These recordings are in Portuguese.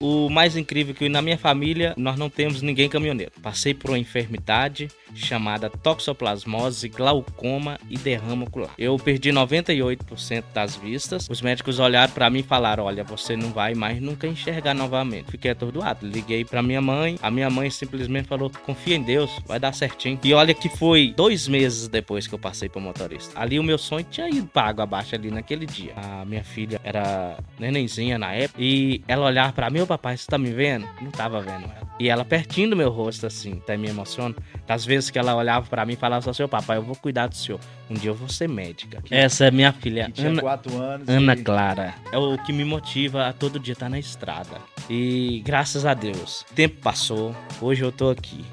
O mais incrível é que na minha família nós não temos ninguém caminhoneiro. Passei por uma enfermidade chamada toxoplasmose, glaucoma e derrama ocular. Eu perdi 98% das vistas. Os médicos olharam para mim e falaram: "Olha, você não vai mais nunca enxergar novamente". Fiquei atordoado. Liguei para minha mãe. A minha mãe simplesmente falou: "Confia em Deus, vai dar certinho". E olha que foi dois meses depois que eu passei para motorista. Ali o meu sonho tinha ido água abaixo ali naquele dia. A minha filha era nenenzinha na época e ela olhava para mim papai, você tá me vendo? Não tava vendo ela. E ela pertinho do meu rosto, assim, até me emociona. Das vezes que ela olhava para mim e falava assim, papai, eu vou cuidar do senhor. Um dia eu vou ser médica. Essa é minha filha, Ana, anos Ana e... Clara. É o que me motiva a todo dia estar tá na estrada. E graças a Deus, o tempo passou, hoje eu tô aqui.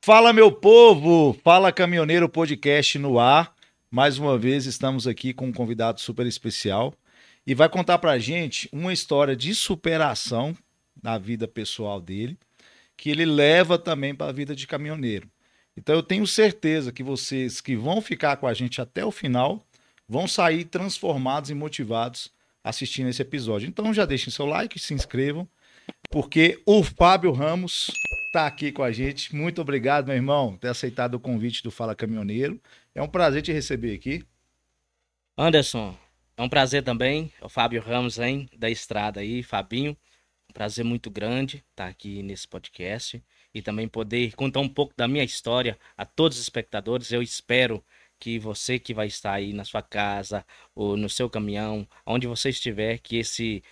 Fala, meu povo! Fala, Caminhoneiro Podcast no ar. Mais uma vez estamos aqui com um convidado super especial e vai contar para a gente uma história de superação na vida pessoal dele, que ele leva também para a vida de caminhoneiro. Então eu tenho certeza que vocês que vão ficar com a gente até o final vão sair transformados e motivados assistindo esse episódio. Então já deixem seu like, se inscrevam, porque o Fábio Ramos está aqui com a gente. Muito obrigado, meu irmão, por ter aceitado o convite do Fala Caminhoneiro. É um prazer te receber aqui. Anderson, é um prazer também. É o Fábio Ramos, hein, da estrada aí, Fabinho. Prazer muito grande estar aqui nesse podcast e também poder contar um pouco da minha história a todos os espectadores. Eu espero que você que vai estar aí na sua casa ou no seu caminhão, onde você estiver, que esse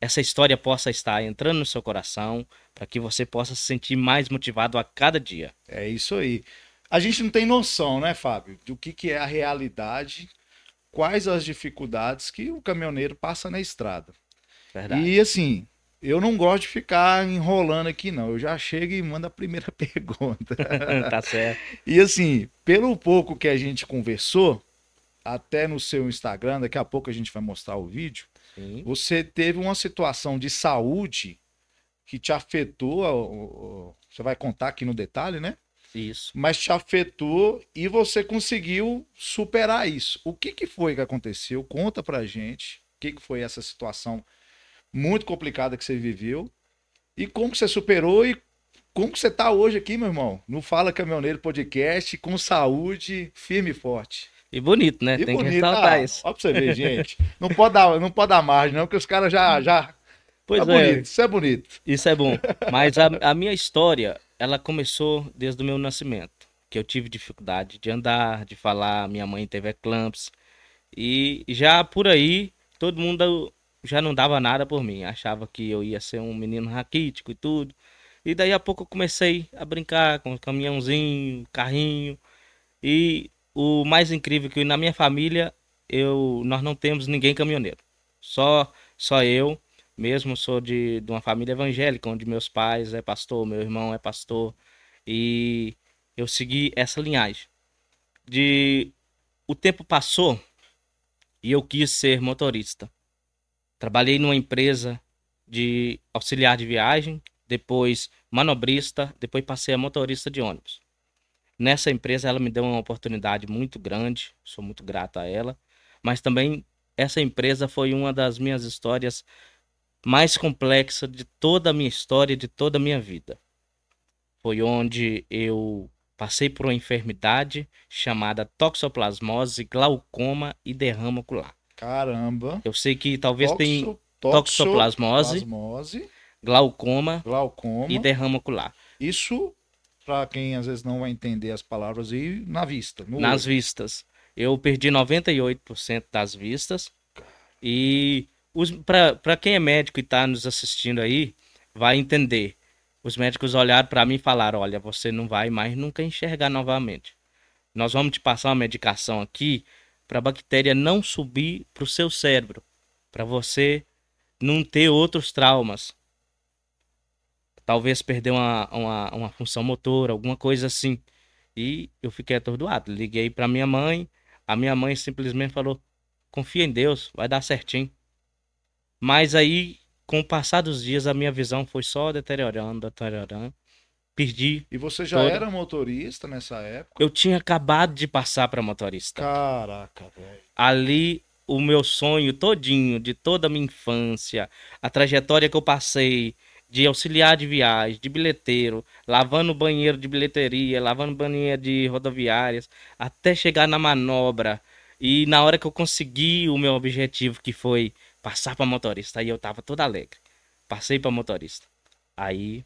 essa história possa estar entrando no seu coração, para que você possa se sentir mais motivado a cada dia. É isso aí a gente não tem noção, né, Fábio, do que, que é a realidade, quais as dificuldades que o caminhoneiro passa na estrada. Verdade. E assim, eu não gosto de ficar enrolando aqui, não. Eu já chego e mando a primeira pergunta. tá certo. E assim, pelo pouco que a gente conversou, até no seu Instagram, daqui a pouco a gente vai mostrar o vídeo, Sim. você teve uma situação de saúde que te afetou. Você vai contar aqui no detalhe, né? Isso. Mas te afetou e você conseguiu superar isso. O que, que foi que aconteceu? Conta pra gente. O que, que foi essa situação muito complicada que você viveu e como que você superou e como que você tá hoje aqui, meu irmão? No Fala Caminhoneiro Podcast, com saúde, firme e forte. E bonito, né? E Tem bonito. que ressaltar ah, isso. Ó pra você ver, gente. Não pode dar, não pode dar margem, não, porque os caras já, já... Pois tá é. Bonito. Isso é bonito. Isso é bom. Mas a, a minha história, ela começou desde o meu nascimento, que eu tive dificuldade de andar, de falar, minha mãe teve eclampsia. E já por aí, todo mundo já não dava nada por mim, achava que eu ia ser um menino raquítico e tudo. E daí a pouco eu comecei a brincar com caminhãozinho, carrinho. E o mais incrível é que na minha família eu nós não temos ninguém caminhoneiro. Só só eu mesmo sou de, de uma família evangélica, onde meus pais é pastor, meu irmão é pastor, e eu segui essa linhagem. De o tempo passou e eu quis ser motorista. Trabalhei numa empresa de auxiliar de viagem, depois manobrista, depois passei a motorista de ônibus. Nessa empresa ela me deu uma oportunidade muito grande, sou muito grato a ela, mas também essa empresa foi uma das minhas histórias mais complexa de toda a minha história, de toda a minha vida. Foi onde eu passei por uma enfermidade chamada toxoplasmose, glaucoma e derrama ocular. Caramba! Eu sei que talvez tenha toxoplasmose, glaucoma, glaucoma e derrama ocular. Isso, para quem às vezes não vai entender as palavras aí, na vista. Nas olho. vistas. Eu perdi 98% das vistas e para quem é médico e está nos assistindo aí, vai entender. Os médicos olharam para mim e falaram: olha, você não vai mais nunca enxergar novamente. Nós vamos te passar uma medicação aqui para a bactéria não subir para o seu cérebro, para você não ter outros traumas. Talvez perder uma, uma, uma função motora, alguma coisa assim. E eu fiquei atordoado. Liguei para minha mãe, a minha mãe simplesmente falou: confia em Deus, vai dar certinho. Mas aí, com o passar dos dias, a minha visão foi só deteriorando, deteriorando. Perdi. E você já toda... era motorista nessa época? Eu tinha acabado de passar para motorista. Caraca, velho. Ali o meu sonho todinho, de toda a minha infância, a trajetória que eu passei de auxiliar de viagem, de bilheteiro, lavando banheiro de bilheteria, lavando banheiro de rodoviárias, até chegar na manobra. E na hora que eu consegui o meu objetivo, que foi passar para motorista, aí eu tava todo alegre. Passei para motorista. Aí.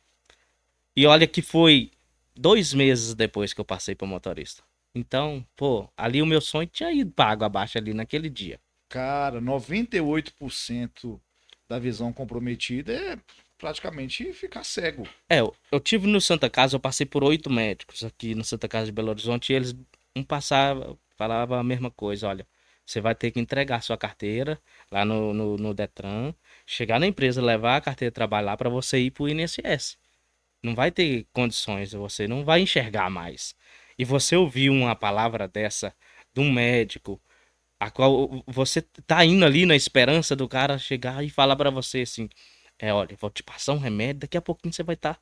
E olha que foi dois meses depois que eu passei para motorista. Então, pô, ali o meu sonho tinha ido para água abaixo ali naquele dia. Cara, 98% da visão comprometida é praticamente ficar cego. É, eu, eu tive no Santa Casa, eu passei por oito médicos aqui no Santa Casa de Belo Horizonte e eles um passava, falava a mesma coisa, olha, você vai ter que entregar sua carteira lá no, no, no Detran, chegar na empresa, levar a carteira de trabalho lá para você ir pro INSS. Não vai ter condições, você não vai enxergar mais e você ouvir uma palavra dessa de um médico, a qual você tá indo ali na esperança do cara chegar e falar para você assim: é, olha, vou te passar um remédio, daqui a pouquinho você vai estar tá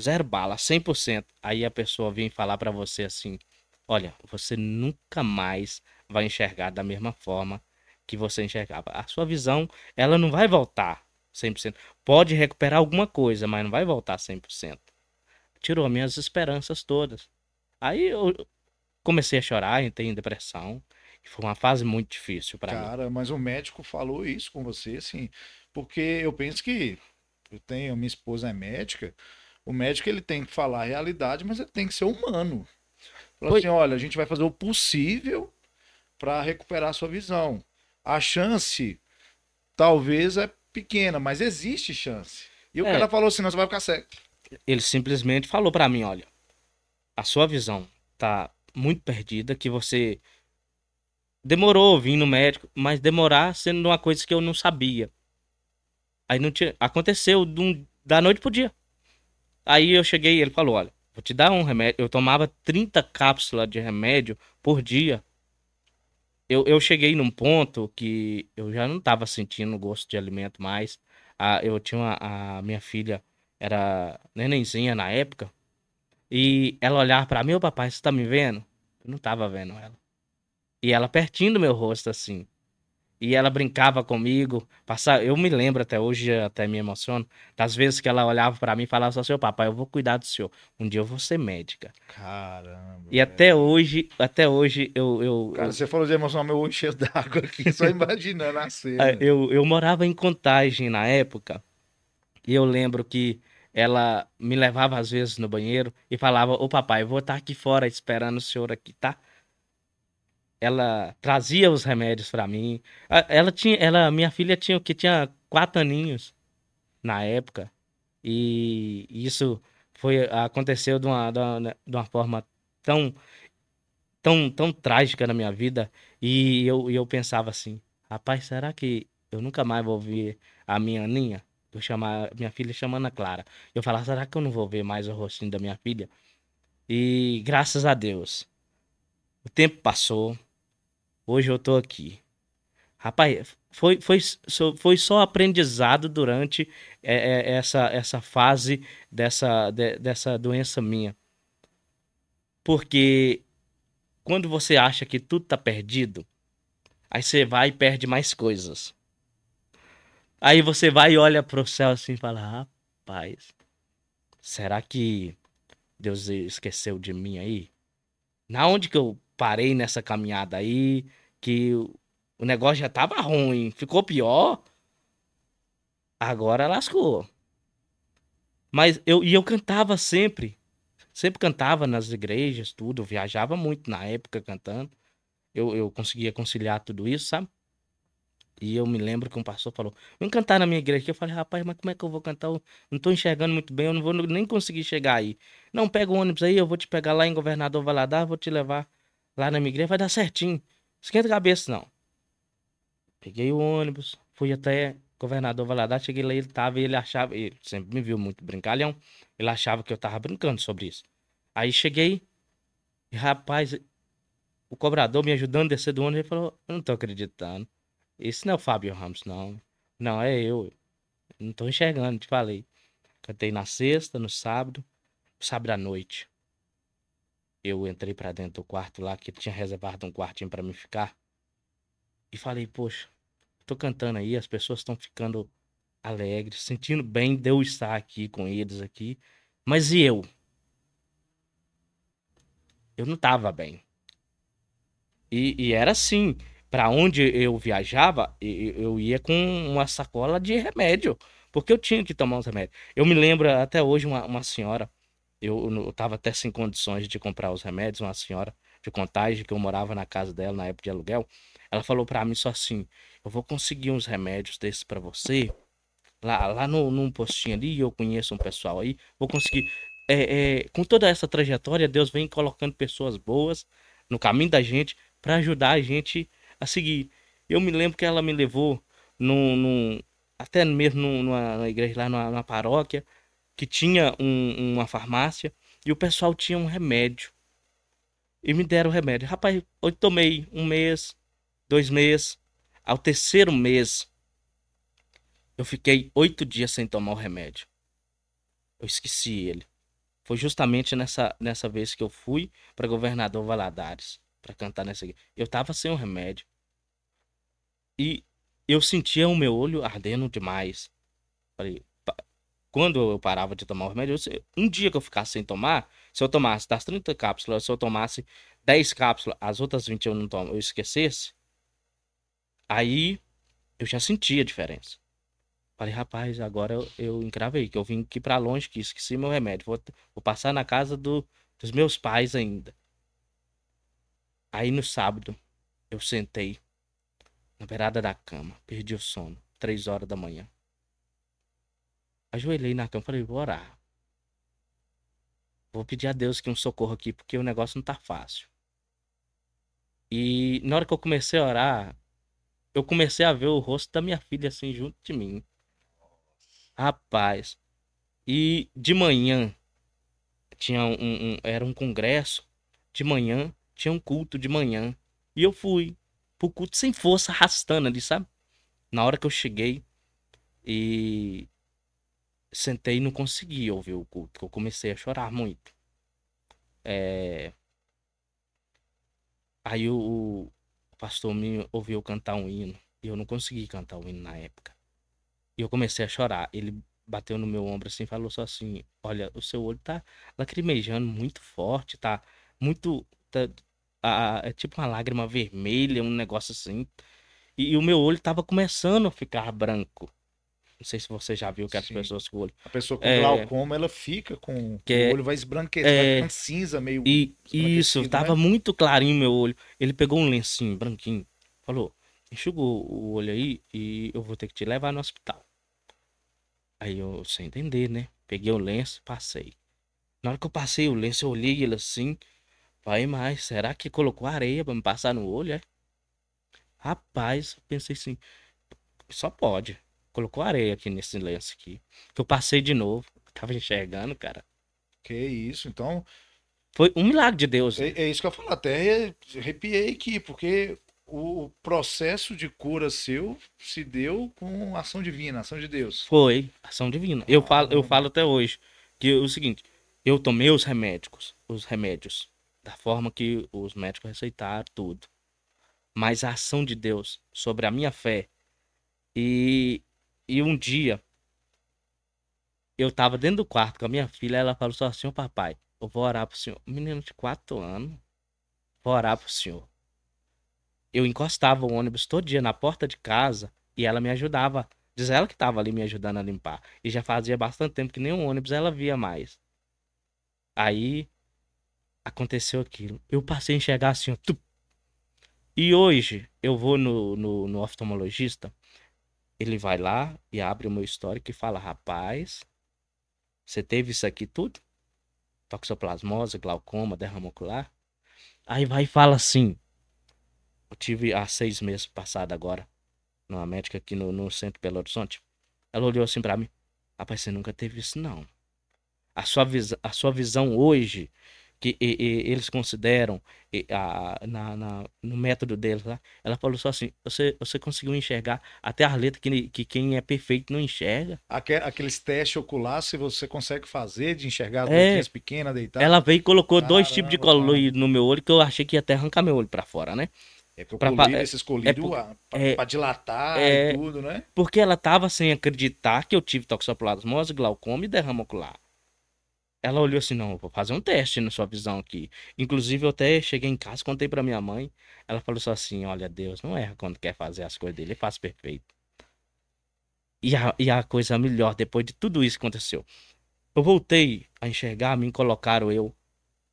zero bala, 100%. Aí a pessoa vem falar para você assim: olha, você nunca mais vai enxergar da mesma forma que você enxergava. A sua visão, ela não vai voltar 100%. Pode recuperar alguma coisa, mas não vai voltar 100%. Tirou minhas esperanças todas. Aí eu comecei a chorar, entrei em depressão. Foi uma fase muito difícil para mim. Cara, mas o médico falou isso com você, assim, porque eu penso que eu tenho, minha esposa é médica, o médico ele tem que falar a realidade, mas ele tem que ser humano. Falou assim, olha, a gente vai fazer o possível para recuperar a sua visão. A chance talvez é pequena, mas existe chance. E o é. cara falou assim, não, você vai ficar cego. Ele simplesmente falou para mim, olha, a sua visão tá muito perdida, que você demorou vir no médico, mas demorar sendo uma coisa que eu não sabia. Aí não tinha, aconteceu um, da noite pro dia. Aí eu cheguei, ele falou, olha, vou te dar um remédio. Eu tomava 30 cápsulas de remédio por dia. Eu, eu cheguei num ponto que eu já não estava sentindo gosto de alimento mais. Eu tinha uma, a minha filha, era nenenzinha na época. E ela olhar para mim, ô papai, você tá me vendo? Eu não tava vendo ela. E ela pertinho do meu rosto, assim. E ela brincava comigo. Passava, eu me lembro até hoje, até me emociono, das vezes que ela olhava para mim e falava assim, papai, eu vou cuidar do senhor. Um dia eu vou ser médica. Caramba. E até hoje, até hoje eu. eu Cara, eu... você falou de emoção, meu olho cheio d'água aqui, só imaginando a cena. Eu, eu morava em contagem na época. E eu lembro que ela me levava às vezes no banheiro e falava: Ô papai, eu vou estar aqui fora esperando o senhor aqui, tá? Ela trazia os remédios para mim. Ela tinha, ela, minha filha tinha que tinha quatro aninhos na época e isso foi aconteceu de uma, de uma, de uma forma tão tão tão trágica na minha vida e eu, eu pensava assim, rapaz, será que eu nunca mais vou ver a minha Aninha? Eu chamar minha filha chamando a Clara. Eu falava, será que eu não vou ver mais o rostinho da minha filha? E graças a Deus, o tempo passou. Hoje eu tô aqui. Rapaz, foi, foi, foi só aprendizado durante é, é, essa, essa fase dessa, de, dessa doença minha. Porque quando você acha que tudo tá perdido, aí você vai e perde mais coisas. Aí você vai e olha pro céu assim e fala: rapaz, será que Deus esqueceu de mim aí? Na onde que eu parei nessa caminhada aí, que o negócio já tava ruim, ficou pior, agora lascou. Mas eu, e eu cantava sempre, sempre cantava nas igrejas, tudo, viajava muito na época cantando. Eu, eu conseguia conciliar tudo isso, sabe? E eu me lembro que um pastor falou: Vem cantar na minha igreja. Eu falei: Rapaz, mas como é que eu vou cantar? Eu não tô enxergando muito bem, eu não vou nem conseguir chegar aí. Não, pega o ônibus aí, eu vou te pegar lá em Governador Valadares, vou te levar lá na minha igreja, vai dar certinho. Esquenta a cabeça, não. Peguei o ônibus, fui até Governador Valadares, cheguei lá, ele tava ele achava, ele sempre me viu muito brincalhão, ele achava que eu tava brincando sobre isso. Aí cheguei, e rapaz, o cobrador me ajudando a descer do ônibus, ele falou: Eu não tô acreditando. Esse não é o Fábio Ramos, não. Não, é eu. Não tô enxergando, te falei. Cantei na sexta, no sábado, sábado à noite. Eu entrei para dentro do quarto lá, que tinha reservado um quartinho para me ficar. E falei, poxa, tô cantando aí, as pessoas estão ficando alegres, sentindo bem de eu estar aqui com eles aqui. Mas e eu? Eu não tava bem. E, e era assim, para onde eu viajava, eu ia com uma sacola de remédio, porque eu tinha que tomar os remédios. Eu me lembro até hoje uma, uma senhora, eu, eu tava até sem condições de comprar os remédios, uma senhora de contagem que eu morava na casa dela na época de aluguel, ela falou para mim só assim: "Eu vou conseguir uns remédios desses para você, lá, lá no, num postinho ali, eu conheço um pessoal aí, vou conseguir. É, é, com toda essa trajetória, Deus vem colocando pessoas boas no caminho da gente para ajudar a gente a seguir. Eu me lembro que ela me levou num, num até mesmo numa, numa, igreja lá, numa, numa paróquia, que tinha um, uma farmácia e o pessoal tinha um remédio. E me deram o remédio. Rapaz, eu tomei um mês, dois meses. Ao terceiro mês, eu fiquei oito dias sem tomar o remédio. Eu esqueci ele. Foi justamente nessa, nessa vez que eu fui para governador Valadares para cantar nessa igreja. Eu tava sem o remédio. E eu sentia o meu olho ardendo demais. Falei, quando eu parava de tomar o remédio, eu, um dia que eu ficasse sem tomar, se eu tomasse das 30 cápsulas, se eu tomasse 10 cápsulas, as outras 20 eu não tomo, eu esquecesse, aí eu já sentia a diferença. Falei, rapaz, agora eu, eu encravei, que eu vim aqui para longe, que esqueci meu remédio. Vou, vou passar na casa do, dos meus pais ainda. Aí no sábado, eu sentei na beirada da cama, perdi o sono, três horas da manhã. Ajoelhei na cama, falei, vou orar. Vou pedir a Deus que um socorro aqui, porque o negócio não tá fácil. E na hora que eu comecei a orar, eu comecei a ver o rosto da minha filha assim junto de mim. Rapaz. E de manhã tinha um, um, era um congresso. De manhã tinha um culto de manhã. E eu fui pro culto sem força, arrastando ali, sabe? Na hora que eu cheguei e sentei e não consegui ouvir o culto, eu comecei a chorar muito. É... Aí o, o pastor me ouviu cantar um hino e eu não consegui cantar o hino na época. E eu comecei a chorar. Ele bateu no meu ombro assim, falou só assim: Olha, o seu olho tá lacrimejando muito forte, tá muito. Tá, a, é tipo uma lágrima vermelha, um negócio assim. E, e, o meu olho tava começando a ficar branco. Não sei se você já viu que as pessoas com o olho. A pessoa com é, glaucoma, ela fica com. Que o olho vai esbranquecer, é, vai ficando cinza, meio. E, isso, né? tava muito clarinho meu olho. Ele pegou um lencinho branquinho, falou: enxugou o olho aí e eu vou ter que te levar no hospital. Aí eu, sem entender, né? Peguei o lenço, passei. Na hora que eu passei o lenço, eu olhei ele assim. Vai, mas será que colocou areia pra me passar no olho, é? Rapaz, pensei assim, só pode. Colocou areia aqui nesse lenço aqui. Que eu passei de novo. Tava enxergando, cara. Que isso, então. Foi um milagre de Deus. É, é isso que eu falo. Até arrepiei aqui, porque o processo de cura seu se deu com ação divina, ação de Deus. Foi, ação divina. Eu falo, eu falo até hoje que é o seguinte, eu tomei os remédios, os remédios da forma que os médicos receitaram tudo. Mas a ação de Deus sobre a minha fé e e um dia eu tava dentro do quarto com a minha filha, ela falou só assim, papai, eu vou orar pro senhor. Menino de quatro anos, vou orar pro senhor eu encostava o ônibus todo dia na porta de casa e ela me ajudava. Diz ela que estava ali me ajudando a limpar. E já fazia bastante tempo que o ônibus ela via mais. Aí aconteceu aquilo. Eu passei a enxergar assim, ó, E hoje eu vou no, no, no oftalmologista, ele vai lá e abre o meu histórico e fala: Rapaz, você teve isso aqui tudo? Toxoplasmose, glaucoma, derrame ocular? Aí vai e fala assim: eu tive há seis meses passado agora, numa médica aqui no, no centro Belo Horizonte. Ela olhou assim para mim. Rapaz, você nunca teve isso, não. A sua, a sua visão hoje que e, e, eles consideram e, a, na, na, no método deles lá, ela falou só assim: você, você conseguiu enxergar até as letras que, que quem é perfeito não enxerga. Aqueles testes oculares, se você consegue fazer de enxergar as é, pequenas, deitadas. Ela veio e colocou Caramba, dois tipos de colorido no meu olho que eu achei que ia até arrancar meu olho para fora, né? É que o Pra- colírio, é- esses colírios, ah, pra, é- pra dilatar é- e tudo, né? Porque ela tava sem acreditar que eu tive toxoplasmose, glaucoma e derrama ocular. Ela olhou assim, não, vou fazer um teste na sua visão aqui. Inclusive, eu até cheguei em casa, contei pra minha mãe. Ela falou só assim, olha, Deus não erra quando quer fazer as coisas dele, ele faz perfeito. E a, e a coisa melhor, depois de tudo isso que aconteceu. Eu voltei a enxergar, me colocaram eu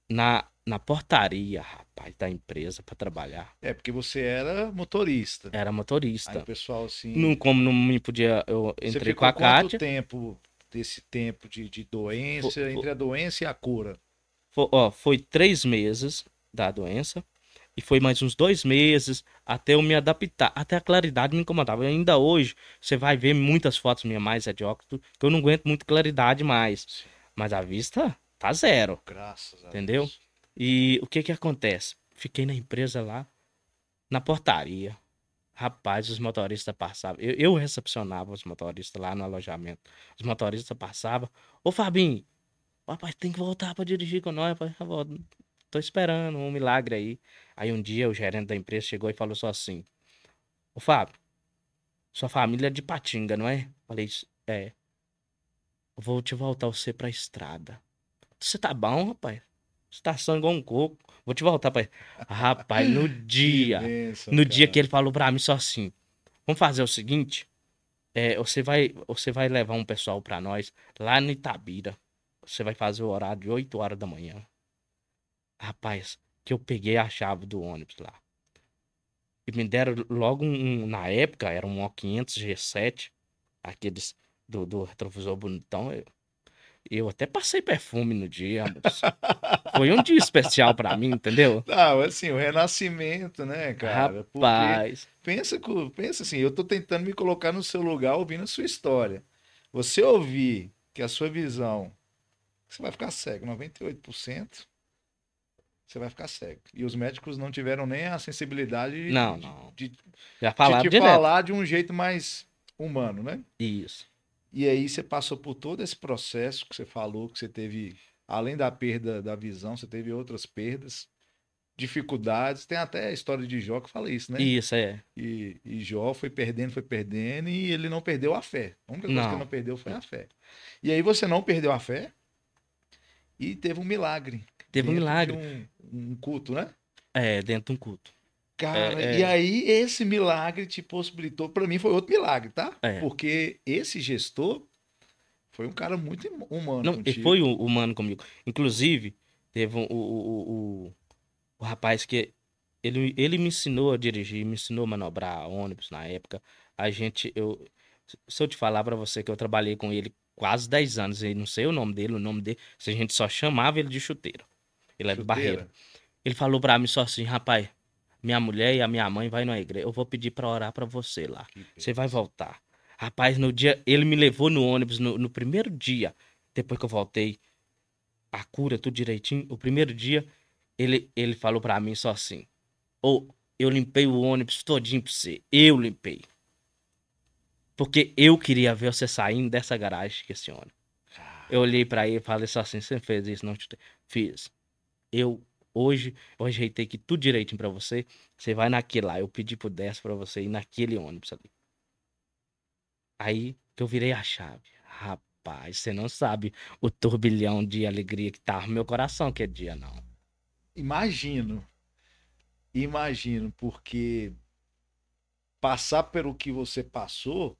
na, na portaria, rapaz, da empresa pra trabalhar. É, porque você era motorista. Era Aí motorista. o pessoal assim. Não, como não me podia, eu você entrei ficou com a quanto Kátia. tempo desse tempo de, de doença, Fo- fo- entre a doença e a cura? Foi, ó, foi três meses da doença e foi mais uns dois meses até eu me adaptar. Até a claridade me incomodava. E ainda hoje, você vai ver muitas fotos minhas mais é de óculos, que eu não aguento muito claridade mais. Mas a vista tá zero. Graças a Entendeu? Deus. E o que que acontece? Fiquei na empresa lá, na portaria. Rapaz, os motoristas passavam. Eu, eu recepcionava os motoristas lá no alojamento. Os motoristas passavam. Ô, Fabinho, rapaz, tem que voltar pra dirigir com nós. Rapaz. Tô esperando um milagre aí. Aí um dia o gerente da empresa chegou e falou só assim: Ô, Fábio, sua família é de Patinga, não é? Falei: É. Vou te voltar você pra estrada. Você tá bom, rapaz? Você tá sangue um coco. Vou te voltar pra. Rapaz, no dia. Que bênção, No dia cara. que ele falou pra mim só assim: Vamos fazer o seguinte. É, você, vai, você vai levar um pessoal pra nós lá no Itabira. Você vai fazer o horário de 8 horas da manhã. Rapaz, que eu peguei a chave do ônibus lá. E me deram logo um. um- na época, era um O500 G7. Aqueles do, do retrovisor bonitão. Eu, eu até passei perfume no dia, moço. Foi um dia especial pra mim, entendeu? Não, assim, o renascimento, né, cara? Porque Rapaz. pensa, pensa assim, eu tô tentando me colocar no seu lugar ouvindo a sua história. Você ouvir que a sua visão, você vai ficar cego, 98%, você vai ficar cego. E os médicos não tiveram nem a sensibilidade de, Não, de- não. de, Já de falaram te direto. falar de um jeito mais humano, né? Isso. E aí você passou por todo esse processo que você falou, que você teve, além da perda da visão, você teve outras perdas, dificuldades. Tem até a história de Jó que fala isso, né? Isso, é. E, e Jó foi perdendo, foi perdendo, e ele não perdeu a fé. A única coisa que Não. ele não perdeu foi a fé. E aí você não perdeu a fé e teve um milagre. Teve um milagre. Um, um culto, né? É, dentro de um culto. Cara, É, é. e aí esse milagre te possibilitou, pra mim foi outro milagre, tá? É. Porque esse gestor foi um cara muito hum- humano Não, ele foi humano comigo. Inclusive, teve um- o, o, o, o rapaz que ele, ele me ensinou a dirigir, me ensinou a manobrar ônibus na época. A gente, eu, se eu te falar pra você que eu trabalhei com ele quase 10 anos, e não sei o nome dele, o nome dele, se a gente só chamava ele de chuteiro. Ele é do Chuteira. Barreiro. Ele falou pra mim só assim, rapaz, minha mulher e a minha mãe vai na igreja, eu vou pedir pra orar pra você lá. Que Você vai voltar. Rapaz, no dia. Ele me levou no ônibus no, no primeiro dia. Depois que eu voltei. A cura, tudo direitinho. O primeiro dia, ele, ele falou pra mim só assim: Ô, eu limpei o ônibus todinho pra você. Eu limpei. Porque eu queria ver você saindo dessa garagem com esse ônibus. Eu olhei pra ele e falei só assim: Você fez isso? Não, te... fiz. Eu. Hoje, eu ajeitei aqui tudo direitinho pra você. Você vai naquele lá. Eu pedi pro 10 pra você ir naquele ônibus ali. Aí que eu virei a chave. Rapaz, você não sabe o turbilhão de alegria que tava no meu coração que dia, não. Imagino. Imagino, porque passar pelo que você passou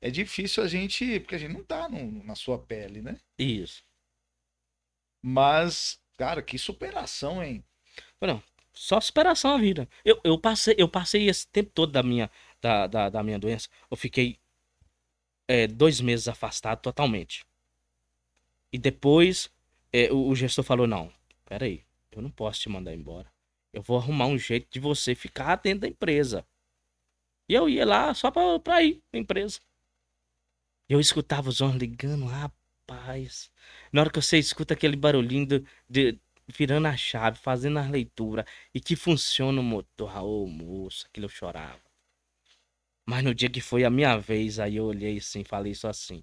é difícil a gente, porque a gente não tá no- na sua pele, né? Isso. Mas, cara, que superação, hein? Só superação a vida. Eu, eu, passei, eu passei esse tempo todo da minha, da, da, da minha doença. Eu fiquei é, dois meses afastado totalmente. E depois é, o, o gestor falou: Não, peraí, eu não posso te mandar embora. Eu vou arrumar um jeito de você ficar dentro da empresa. E eu ia lá só pra, pra ir pra empresa. Eu escutava os homens ligando, rapaz. Na hora que você escuta aquele barulhinho de, virando a chave, fazendo a leitura e que funciona o motor. Ah, Ô, moço, aquilo eu chorava. Mas no dia que foi a minha vez, aí eu olhei assim, falei só assim: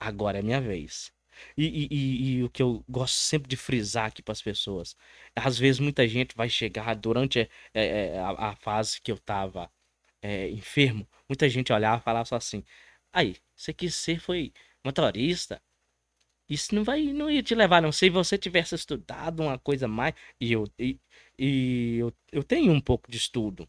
agora é minha vez. E, e- e- e o que eu gosto sempre de frisar aqui para as pessoas, às vezes muita gente vai chegar durante é, a, a fase que eu tava é, enfermo, muita gente olhava e falava só assim, aí, você quis ser foi motorista, isso não vai, não ia te levar não, se você tivesse estudado uma coisa mais, e eu, e, e eu, eu tenho um pouco de estudo,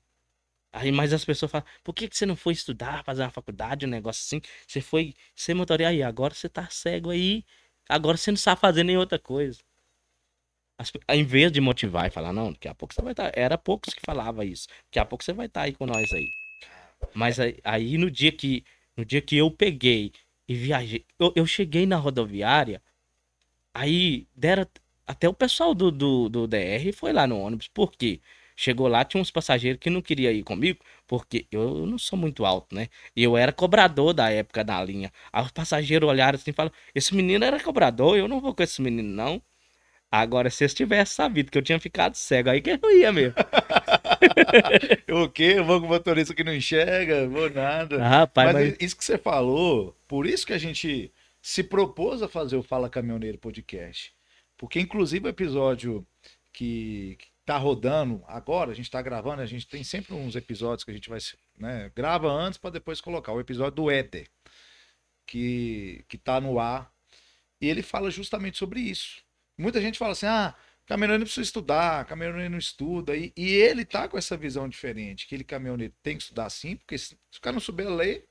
Aí, mas as pessoas falam, por que, que você não foi estudar, fazer uma faculdade, um negócio assim? Você foi ser motorista aí, agora você tá cego aí, agora você não sabe fazer nem outra coisa. As em vez de motivar e falar, não, daqui a pouco você vai estar. Era poucos que falava isso. Daqui a pouco você vai estar aí com nós aí. Mas aí, aí no dia que no dia que eu peguei e viajei, eu, eu cheguei na rodoviária, aí deram até o pessoal do, do, do DR foi lá no ônibus. Por quê? Chegou lá, tinha uns passageiros que não queria ir comigo, porque eu não sou muito alto, né? E eu era cobrador da época da linha. Aí os passageiros olharam assim e falaram: Esse menino era cobrador, eu não vou com esse menino, não. Agora, se eles tivessem sabido que eu tinha ficado cego, aí que eu ia mesmo. O quê? Eu vou com o motorista que não enxerga, vou nada. Ah, rapaz, mas, mas. isso que você falou, por isso que a gente se propôs a fazer o Fala Caminhoneiro podcast. Porque, inclusive, o episódio que, que tá rodando agora, a gente tá gravando, a gente tem sempre uns episódios que a gente vai, né, grava antes para depois colocar. O episódio do Éter, que, que tá no ar, e ele fala justamente sobre isso. Muita gente fala assim, ah, não precisa estudar, caminhoneiro não estuda, e, e ele tá com essa visão diferente, que ele, caminhoneiro, tem que estudar sim, porque se, se o cara não souber ler,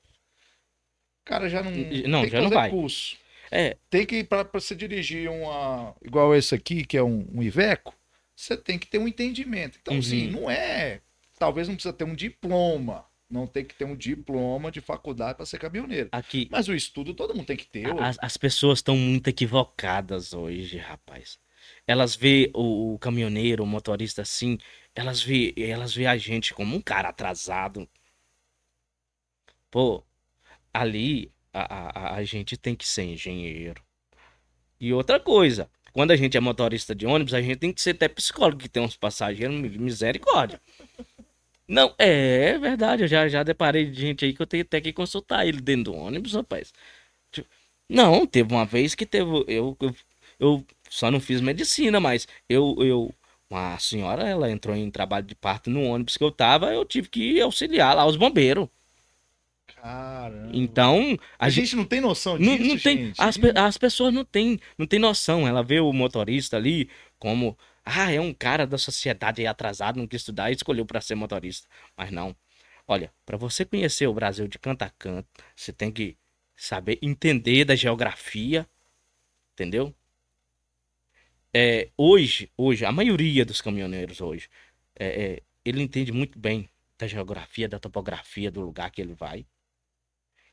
o cara já não, não, tem que já não vai. curso. É, Tem que, para você dirigir uma, igual esse aqui, que é um, um Iveco, você tem que ter um entendimento. Então, Uhum. assim, não é, talvez não precisa ter um diploma, não tem que ter um diploma de faculdade para ser caminhoneiro. aqui. Mas o estudo todo mundo tem que ter. As, as pessoas estão muito equivocadas hoje, rapaz. Elas vê o, o caminhoneiro, o motorista assim, elas vê, elas vê a gente como um cara atrasado. Pô, ali a, a, a gente tem que ser engenheiro. E outra coisa, quando a gente é motorista de ônibus, a gente tem que ser até psicólogo, que tem uns passageiros, mi- misericórdia. Não, é verdade, eu já, já deparei de gente aí que eu tenho até que consultar ele dentro do ônibus, rapaz. Tipo, Não, teve uma vez que teve. Eu, eu, eu só não fiz medicina, mas eu, eu. Uma senhora, ela entrou em trabalho de parto no ônibus que eu tava, eu tive que auxiliar lá os bombeiros. Caramba. Então, a a gente, não tem noção disso, não, não tem, gente. as, as pessoas não têm, não têm noção. Ela vê o motorista ali como, ah, é um cara da sociedade aí atrasado, não quis estudar e escolheu para ser motorista. Mas não. Olha, para você conhecer o Brasil de canto a canto, você tem que saber entender da geografia, entendeu? É, hoje, hoje, a maioria dos caminhoneiros hoje, é, é, ele entende muito bem da geografia, da topografia do lugar que ele vai.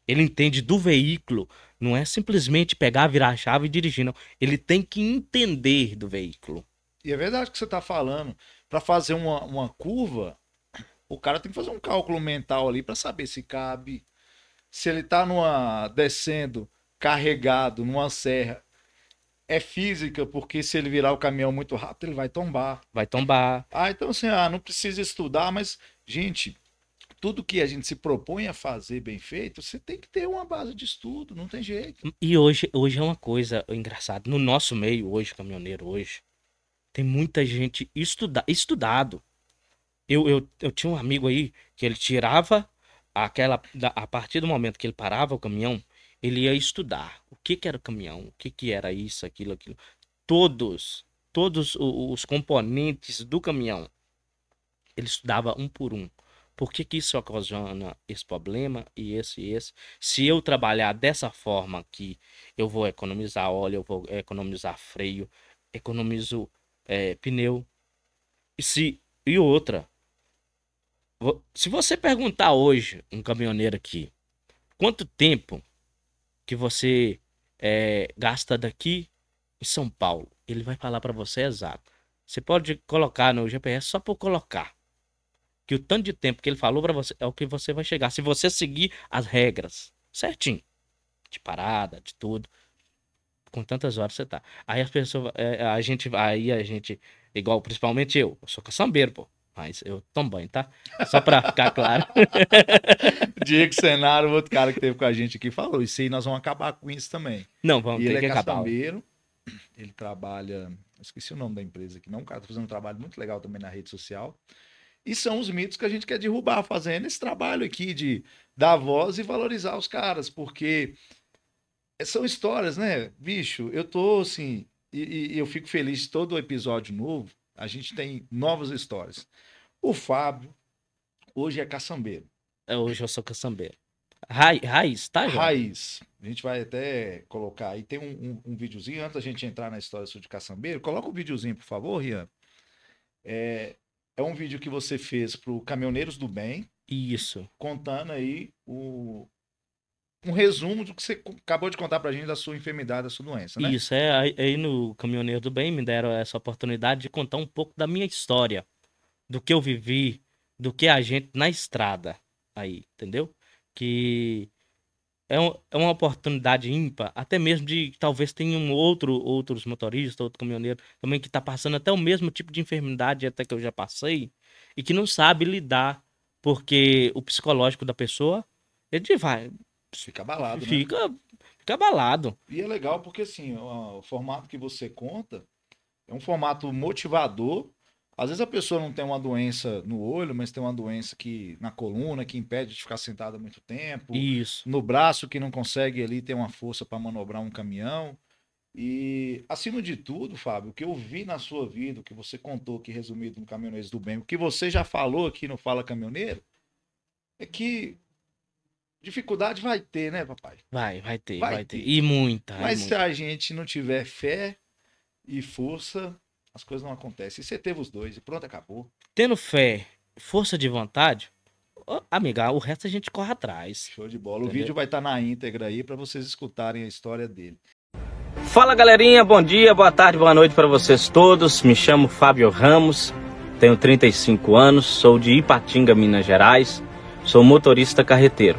Ele entende do veículo, não é simplesmente pegar, virar a chave e dirigir, não. Ele tem que entender do veículo. E é verdade que você está falando. Para fazer uma, uma curva, o cara tem que fazer um cálculo mental ali para saber se cabe, se ele tá numa descendo carregado numa serra. É física, porque se ele virar o caminhão muito rápido, ele vai tombar. Vai tombar. Ah, então assim, ah, não precisa estudar, mas, gente, tudo que a gente se propõe a fazer bem feito, você tem que ter uma base de estudo, não tem jeito. E hoje, hoje é uma coisa engraçada. No nosso meio, hoje, caminhoneiro, hoje, tem muita gente estuda, estudado. Eu, eu, eu tinha um amigo aí que ele tirava aquela. A partir do momento que ele parava o caminhão, ele ia estudar. O que, que era o caminhão? O que, que era isso, aquilo, aquilo. Todos, todos os componentes do caminhão. Ele estudava um por um. Por que, que isso ocasiona esse problema e esse e esse? Se eu trabalhar dessa forma aqui, eu vou economizar óleo, eu vou economizar freio, economizo é, pneu. E se e outra, se você perguntar hoje um caminhoneiro aqui, quanto tempo que você é, gasta daqui em São Paulo, ele vai falar para você exato. Você pode colocar no GPS só por colocar que o tanto de tempo que ele falou para você é o que você vai chegar. Se você seguir as regras certinho, de parada, de tudo, com tantas horas você tá. Aí as pessoas, é, a gente, aí a gente, igual principalmente eu, eu sou caçambeiro, pô. Mas eu tomo banho, tá? Só pra ficar claro. Diego Senaro, outro cara que teve com a gente aqui, falou: Isso aí nós vamos acabar com isso também. Não, vamos e ter ele que é acabar. ele trabalha. Esqueci o nome da empresa aqui, não. O cara tá fazendo um trabalho muito legal também na rede social. E são os mitos que a gente quer derrubar, fazendo esse trabalho aqui de dar voz e valorizar os caras, porque são histórias, né? Bicho, eu tô assim, e, e eu fico feliz todo episódio novo, a gente tem novas histórias. O Fábio, hoje é caçambeiro. É, Hoje eu sou caçambeiro. Ra raiz, tá, João? Raiz. A gente vai até colocar aí. Tem um, um, um videozinho, antes da gente entrar na história de caçambeiro, coloca o videozinho, por favor, Rian. É, é um vídeo que você fez pro Caminhoneiros do Bem, Isso. contando aí o, um resumo do que você acabou de contar pra gente da sua enfermidade, da sua doença, né? Isso, é. Aí no Caminhoneiro do Bem me deram essa oportunidade de contar um pouco da minha história, do que eu vivi, do que a gente na estrada aí, entendeu? Que é, um- é uma oportunidade ímpar, até mesmo de talvez tenham outro, outros motoristas, outro caminhoneiro também que tá passando até o mesmo tipo de enfermidade até que eu já passei e que não sabe lidar, porque o psicológico da pessoa, ele vai, Fica abalado, né? fica, fica abalado. E é legal porque, assim, o formato que você conta é um formato motivador. Às vezes a pessoa não tem uma doença no olho, mas tem uma doença que na coluna que impede de ficar sentada muito tempo. Isso. No braço que não consegue ali ter uma força para manobrar um caminhão. E, acima de tudo, Fábio, o que eu vi na sua vida, o que você contou aqui resumido no Caminhoneiros do Bem, o que você já falou aqui no Fala Caminhoneiro, é que dificuldade vai ter, né, papai? Vai, vai ter, Vai vai, ter. ter. E muita. e Mas se muita. a gente não tiver fé e força, as coisas não acontecem. E você teve os dois e pronto, acabou. Tendo fé, força de vontade, ó, amiga, o resto a gente corre atrás. Show de bola. O Entendeu? vídeo vai estar na íntegra aí para vocês escutarem a história dele. Fala galerinha, bom dia, boa tarde, boa noite para vocês todos. Me chamo Fábio Ramos, tenho 35 anos, sou de Ipatinga, Minas Gerais, sou motorista carreteiro.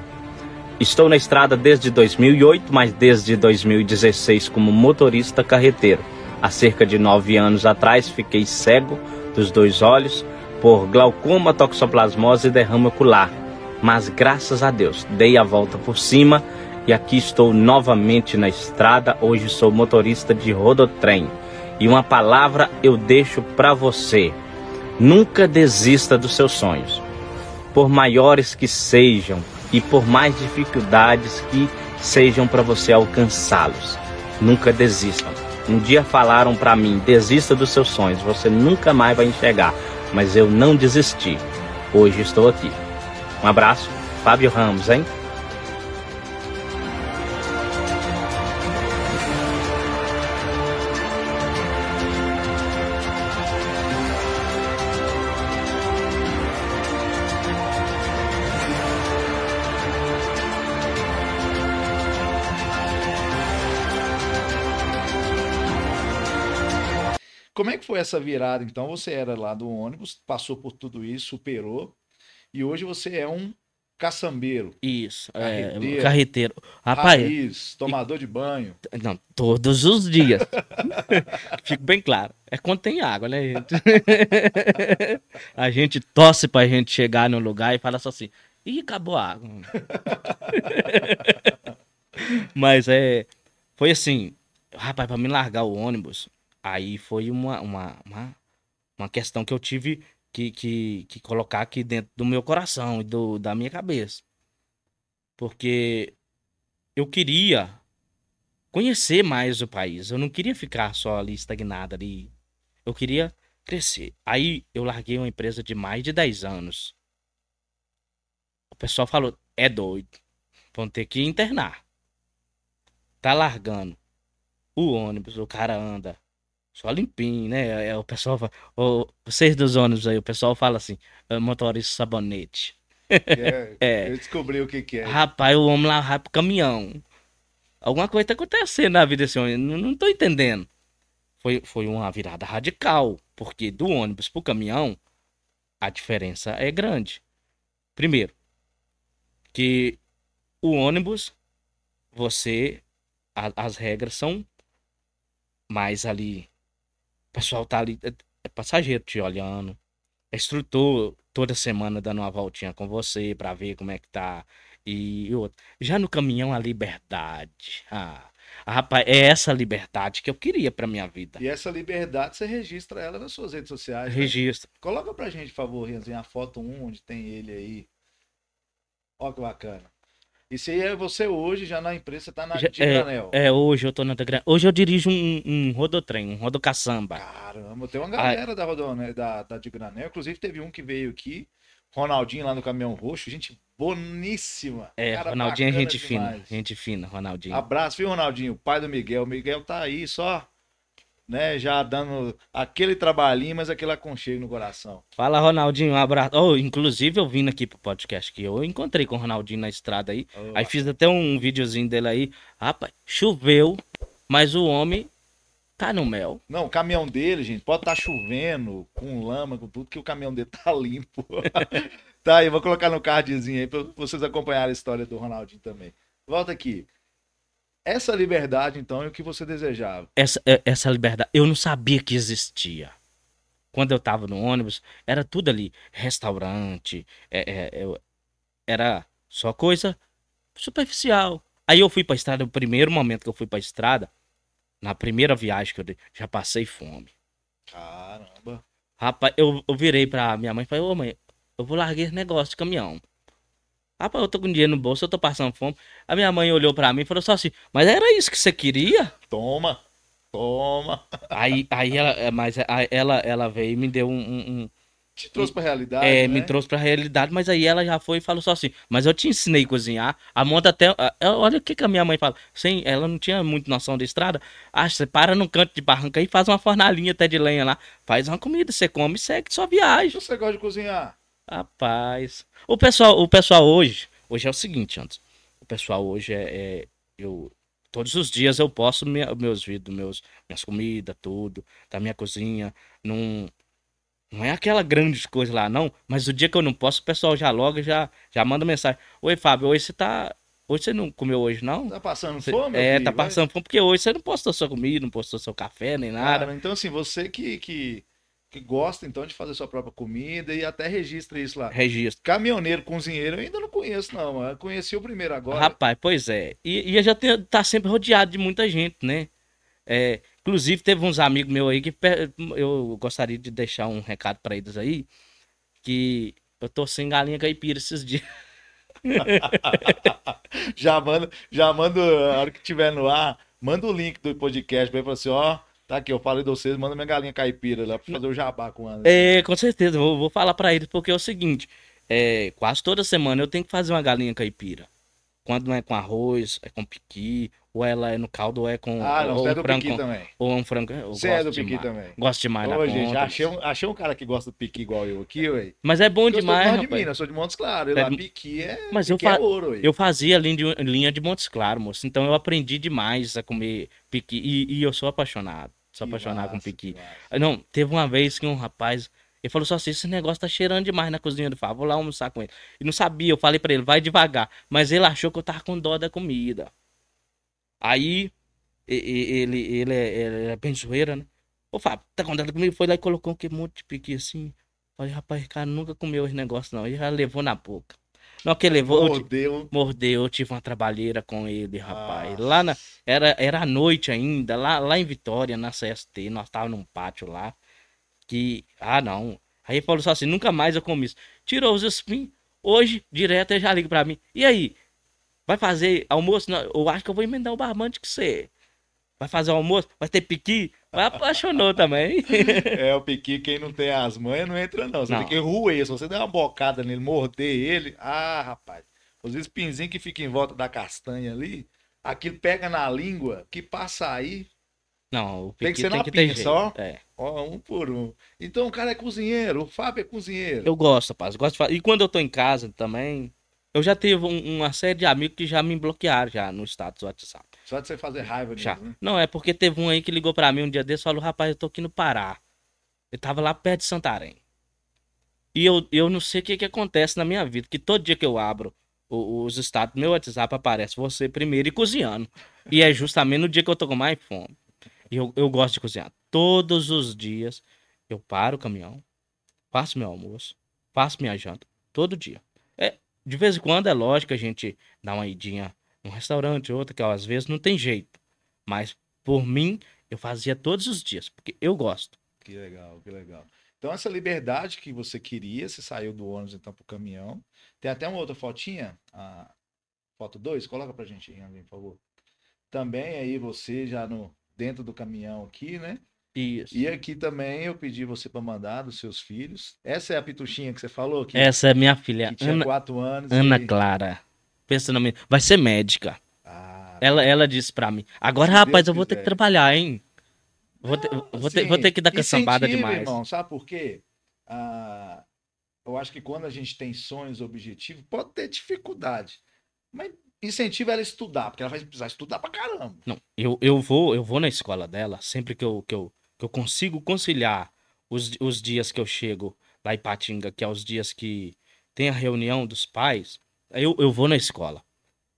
Estou na estrada desde 2008, mas desde 2016 como motorista carreteiro. Há cerca de nove anos atrás fiquei cego dos dois olhos por glaucoma, toxoplasmose e derrame ocular. Mas graças a Deus dei a volta por cima e aqui estou novamente na estrada. Hoje sou motorista de rodotrem. E uma palavra eu deixo para você: nunca desista dos seus sonhos, por maiores que sejam e por mais dificuldades que sejam para você alcançá-los. Nunca desistam. Um dia falaram para mim: desista dos seus sonhos, você nunca mais vai enxergar. Mas eu não desisti. Hoje estou aqui. Um abraço, Fábio Ramos, hein? Essa virada? Então, você era lá do ônibus, passou por tudo isso, superou, e hoje você é um caçambeiro, Isso, é, Carreteiro. carreteiro. Rapaz, raiz, tomador de banho. não, todos os dias. Fico bem claro. É quando tem água, né, gente? a gente torce pra gente chegar no lugar e fala só assim, ih, acabou a água. Mas é, foi assim, rapaz, pra me largar o ônibus, aí foi uma, uma, uma, uma questão que eu tive que, que, que colocar aqui dentro do meu coração e do, da minha cabeça. Porque eu queria conhecer mais o país. Eu não queria ficar só ali estagnado ali. Eu queria crescer. Aí eu larguei uma empresa de mais de 10 anos. O pessoal falou: é doido. Vão ter que internar. Tá largando o ônibus, o cara anda só limpinho, né? É, o pessoal fala, ô, vocês dos ônibus aí, o pessoal fala assim: "É, motorista sabonete. É, É. Eu descobri o que, que é. Rapaz, o homem lá vai pro caminhão. Alguma coisa tá acontecendo na vida desse homem. Não, não tô entendendo. Foi, foi uma virada radical. Porque do ônibus pro caminhão, a diferença é grande. Primeiro, que o ônibus, você. a- as regras são mais ali. O pessoal tá ali. É, é passageiro te olhando. instrutor toda semana dando uma voltinha com você pra ver como é que tá. E outro. Já no caminhão, a liberdade. Ah, ah, rapaz, é essa liberdade que eu queria pra minha vida. E essa liberdade, você registra ela nas suas redes sociais. né? Registro. Coloca pra gente, por favor, Renzinho, a foto 1 onde tem ele aí. Ó que bacana. Isso aí é você hoje, já na empresa, você tá na Já- de granel. É, hoje eu tô na Gran- Hoje eu dirijo um, um rodotrem, um rodocaçamba. Caramba, tem uma galera da, Rodone- da, da de granel. Inclusive teve um que veio aqui, Ronaldinho lá no Caminhão Roxo, gente boníssima. É, Cara Ronaldinho é gente fina. demais. Gente fina, Ronaldinho. Abraço, viu, Ronaldinho? Pai do Miguel. O Miguel tá aí só, né, já dando aquele trabalhinho, mas aquele aconchego no coração. Fala, Ronaldinho, um abraço. Oh, inclusive, eu vim aqui pro podcast que eu encontrei com o Ronaldinho na estrada aí. Ô, Aí fiz até um videozinho dele aí. Rapaz, choveu, mas o homem tá no mel. Não, o caminhão dele, gente, pode estar chovendo, com lama, com tudo, que o caminhão dele tá limpo. tá aí, vou colocar no cardzinho aí pra vocês acompanharem a história do Ronaldinho também. Volta aqui. Essa liberdade, então, é o que você desejava. Essa, é- essa liberdade, eu não sabia que existia. Quando eu tava no ônibus, era tudo ali. Restaurante, é- é- eu- era só coisa superficial. Aí eu fui pra estrada, o primeiro momento que eu fui pra estrada, na primeira viagem que eu dei, já passei fome. Caramba. Rapaz, eu, eu virei pra minha mãe e falei, ô mãe, eu vou largar esse negócio de caminhão. Rapaz, eu tô com dinheiro no bolso, eu tô passando fome. A minha mãe olhou pra mim e falou só assim, mas era isso que você queria? Toma, toma. Aí, aí ela, é, mas aí ela, ela veio e me deu um, um- um- Te trouxe pra realidade, é, né? me trouxe pra realidade, mas aí ela já foi e falou só assim, mas eu te ensinei a cozinhar, a monta até, olha o que que a minha mãe fala, sem, ela não tinha muito noção da estrada, ah, você para num canto de barranca aí, faz uma fornalhinha até de lenha lá, faz uma comida, você come e segue sua viagem. Você gosta de cozinhar? Rapaz. O pessoal, o pessoal hoje, hoje é o seguinte, antes. O pessoal hoje é, é- eu todos os dias eu posto minha- meus vídeos, meus minhas comidas, tudo, da minha cozinha, não não é aquela grande coisa lá não, mas o dia que eu não posso, o pessoal já logo já já manda mensagem. Oi, Fábio, hoje você tá Hoje você não comeu hoje não? Tá passando Você- fome? é, filho? tá Vai- passando fome porque hoje você não postou sua comida, não postou seu café nem nada. Cara, então assim, você que, que, que gosta então de fazer sua própria comida e até registra isso lá. Registro. Caminhoneiro, cozinheiro, eu ainda não conheço, não. Eu conheci o primeiro agora. Rapaz, pois é. E, e já tem, tá sempre rodeado de muita gente, né? É, inclusive, teve uns amigos meus aí que eu gostaria de deixar um recado pra eles aí. Que eu tô sem galinha caipira esses dias. já manda, já manda, a hora que tiver no ar, manda o link do podcast pra ele falar assim, ó, tá aqui, eu falei de vocês, manda minha galinha caipira lá pra fazer o jabá com ela. É, com certeza, vou, vou falar pra eles, porque é o seguinte: é, quase toda semana eu tenho que fazer uma galinha caipira. Quando não é com arroz, é com piqui, ou ela é no caldo, ou é com. Ah, não, ou você é do frango Piqui também. Ou um frango. eu Você é do Piqui também. Gosto demais da Ô, gente, conta. achei um, achei um cara que gosta do Piqui igual eu aqui, ué. Mas é bom Eu sou demais, de Nova de. Minas, sou de Montes Claros. É lá, Piqui é, Mas eu piqui é fa- ouro, ué. Eu fazia linha de, linha de Montes Claros, moço. Então eu aprendi demais a comer piqui. E, e eu sou apaixonado. Sou Que apaixonado com massa, piqui. que massa. Não, teve uma vez que um rapaz. Ele falou só assim: esse negócio tá cheirando demais na cozinha do Fábio. Vou lá almoçar com ele. E não sabia, eu falei pra ele, vai devagar. Mas ele achou que eu tava com dó da comida. Aí, ele, ele, é, ele é bem zoeira, né? Ô, Fábio, tá com dó da comida? Foi lá e colocou um monte de piqui assim. Falei, rapaz, cara, nunca comeu esse negócio não. Ele já levou na boca. Não, que levou. eu, Mordeu. Mordeu, eu tive uma trabalheira com ele, rapaz. Nossa. Lá na, era, era à noite ainda, lá, lá em Vitória, na CST, nós tava num pátio lá. Que, ah, não. Aí ele falou só assim: nunca mais eu comi isso. Tirou os espinhos. Hoje, direto, ele já liga pra mim. E aí? Vai fazer almoço? Não, eu acho que eu vou emendar o barbante que você. Vai fazer almoço? Vai ter piqui? Vai apaixonou também. É, o Piqui, quem não tem as manhas não entra, não. Você Não. tem que roer. Se você der uma bocada nele, morder ele, ah, rapaz. Os espinzinhos que ficam em volta da castanha ali, aquilo pega na língua, que passa aí, Não, o Tem que ser tem na que pinça, jeito. ó. É. ó, um por um. Então o cara é cozinheiro, o Fábio é cozinheiro. Eu gosto, rapaz. Gosto de E quando eu tô em casa também. Eu já tive um- uma série de amigos que já me bloquearam já no status do WhatsApp. Só de você fazer raiva Já. nisso, né? Não, é porque teve um aí que ligou pra mim um dia desse e falou: rapaz, eu tô aqui no Pará. Ele tava lá perto de Santarém. E eu, eu não sei o que, que acontece na minha vida, que todo dia que eu abro os status do meu WhatsApp aparece você primeiro e cozinhando. E é justamente no dia que eu tô com mais fome. E eu, eu gosto de cozinhar. Todos os dias eu paro o caminhão, faço meu almoço, faço minha janta, todo dia. É, de vez em quando é lógico que a gente dá uma idinha num restaurante, outra, que ó, às vezes não tem jeito. Mas por mim, eu fazia todos os dias, porque eu gosto. Que legal, que legal. Então, essa liberdade que você queria, você saiu do ônibus então pro caminhão. Tem até uma outra fotinha, a foto 2, coloca pra gente aí, por favor. Também aí você já no dentro do caminhão aqui, né? Isso. E aqui também eu pedi você para mandar dos seus filhos. Essa é a pituchinha que você falou? Que, Essa é minha filha, que tinha Ana, quatro anos. Ana e... Clara. Pensa na minha. Vai ser médica. Ah, Ela, ela disse pra mim: Agora, rapaz, Deus eu vou ter que quiser. trabalhar, hein? Vou ter, não, vou, ter, assim, vou ter que dar caçambada demais. Irmão, sabe por quê? Ah, eu acho que quando a gente tem sonhos, objetivos, pode ter dificuldade. Mas incentiva ela a estudar, porque ela vai precisar estudar pra caramba. Não, eu, eu vou eu vou na escola dela sempre que eu, que eu, que eu consigo conciliar os, os dias que eu chego lá em Patinga, que é os dias que tem a reunião dos pais, eu, eu vou na escola.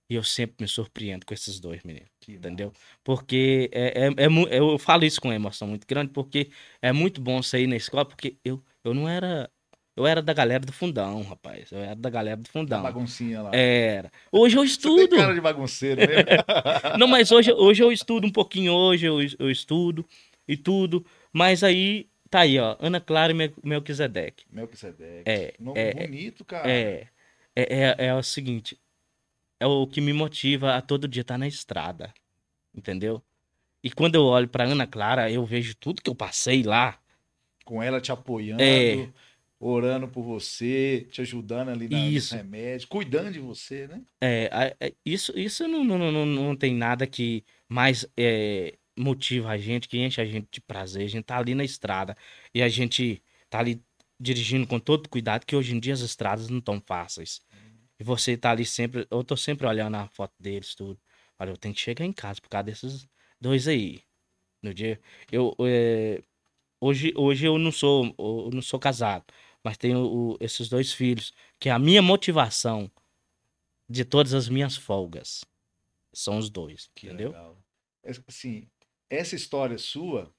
E eu sempre me surpreendo com esses dois meninos. Que Entendeu? Porque é, é, é eu falo isso com uma emoção muito grande, porque é muito bom sair na escola, porque eu, eu não era. Eu era da galera do fundão, rapaz. Eu era da galera do fundão. baguncinha lá. Era. Hoje eu Você tem estudo. cara de bagunceiro mesmo. Não, mas hoje, hoje eu estudo um pouquinho, hoje eu, eu estudo e tudo. Mas aí, tá aí, ó. Ana Clara e Mel- Melquisedeque. Melquisedeque. É, Nome é, bonito, cara. É, é, é, é o seguinte. É o que me motiva a todo dia estar na estrada. Entendeu? E quando eu olho pra Ana Clara, eu vejo tudo que eu passei lá. Com ela te apoiando, É. orando por você, te ajudando ali na, nos Isso. remédios, cuidando de você, né? É, é, isso isso não, não, não, não tem nada que mais é, motiva a gente, que enche a gente de prazer. A gente tá ali na estrada e a gente tá ali dirigindo com todo cuidado, que hoje em dia as estradas não tão fáceis. E você tá ali sempre, eu tô sempre olhando a foto deles, tudo. Olha, eu tenho que chegar em casa por causa desses dois aí. No dia, eu, é, hoje, hoje eu não sou, eu não sou casado, mas tenho o- esses dois filhos, que é a minha motivação de todas as minhas folgas. São os dois, Que entendeu? legal. Es- Assim, essa história sua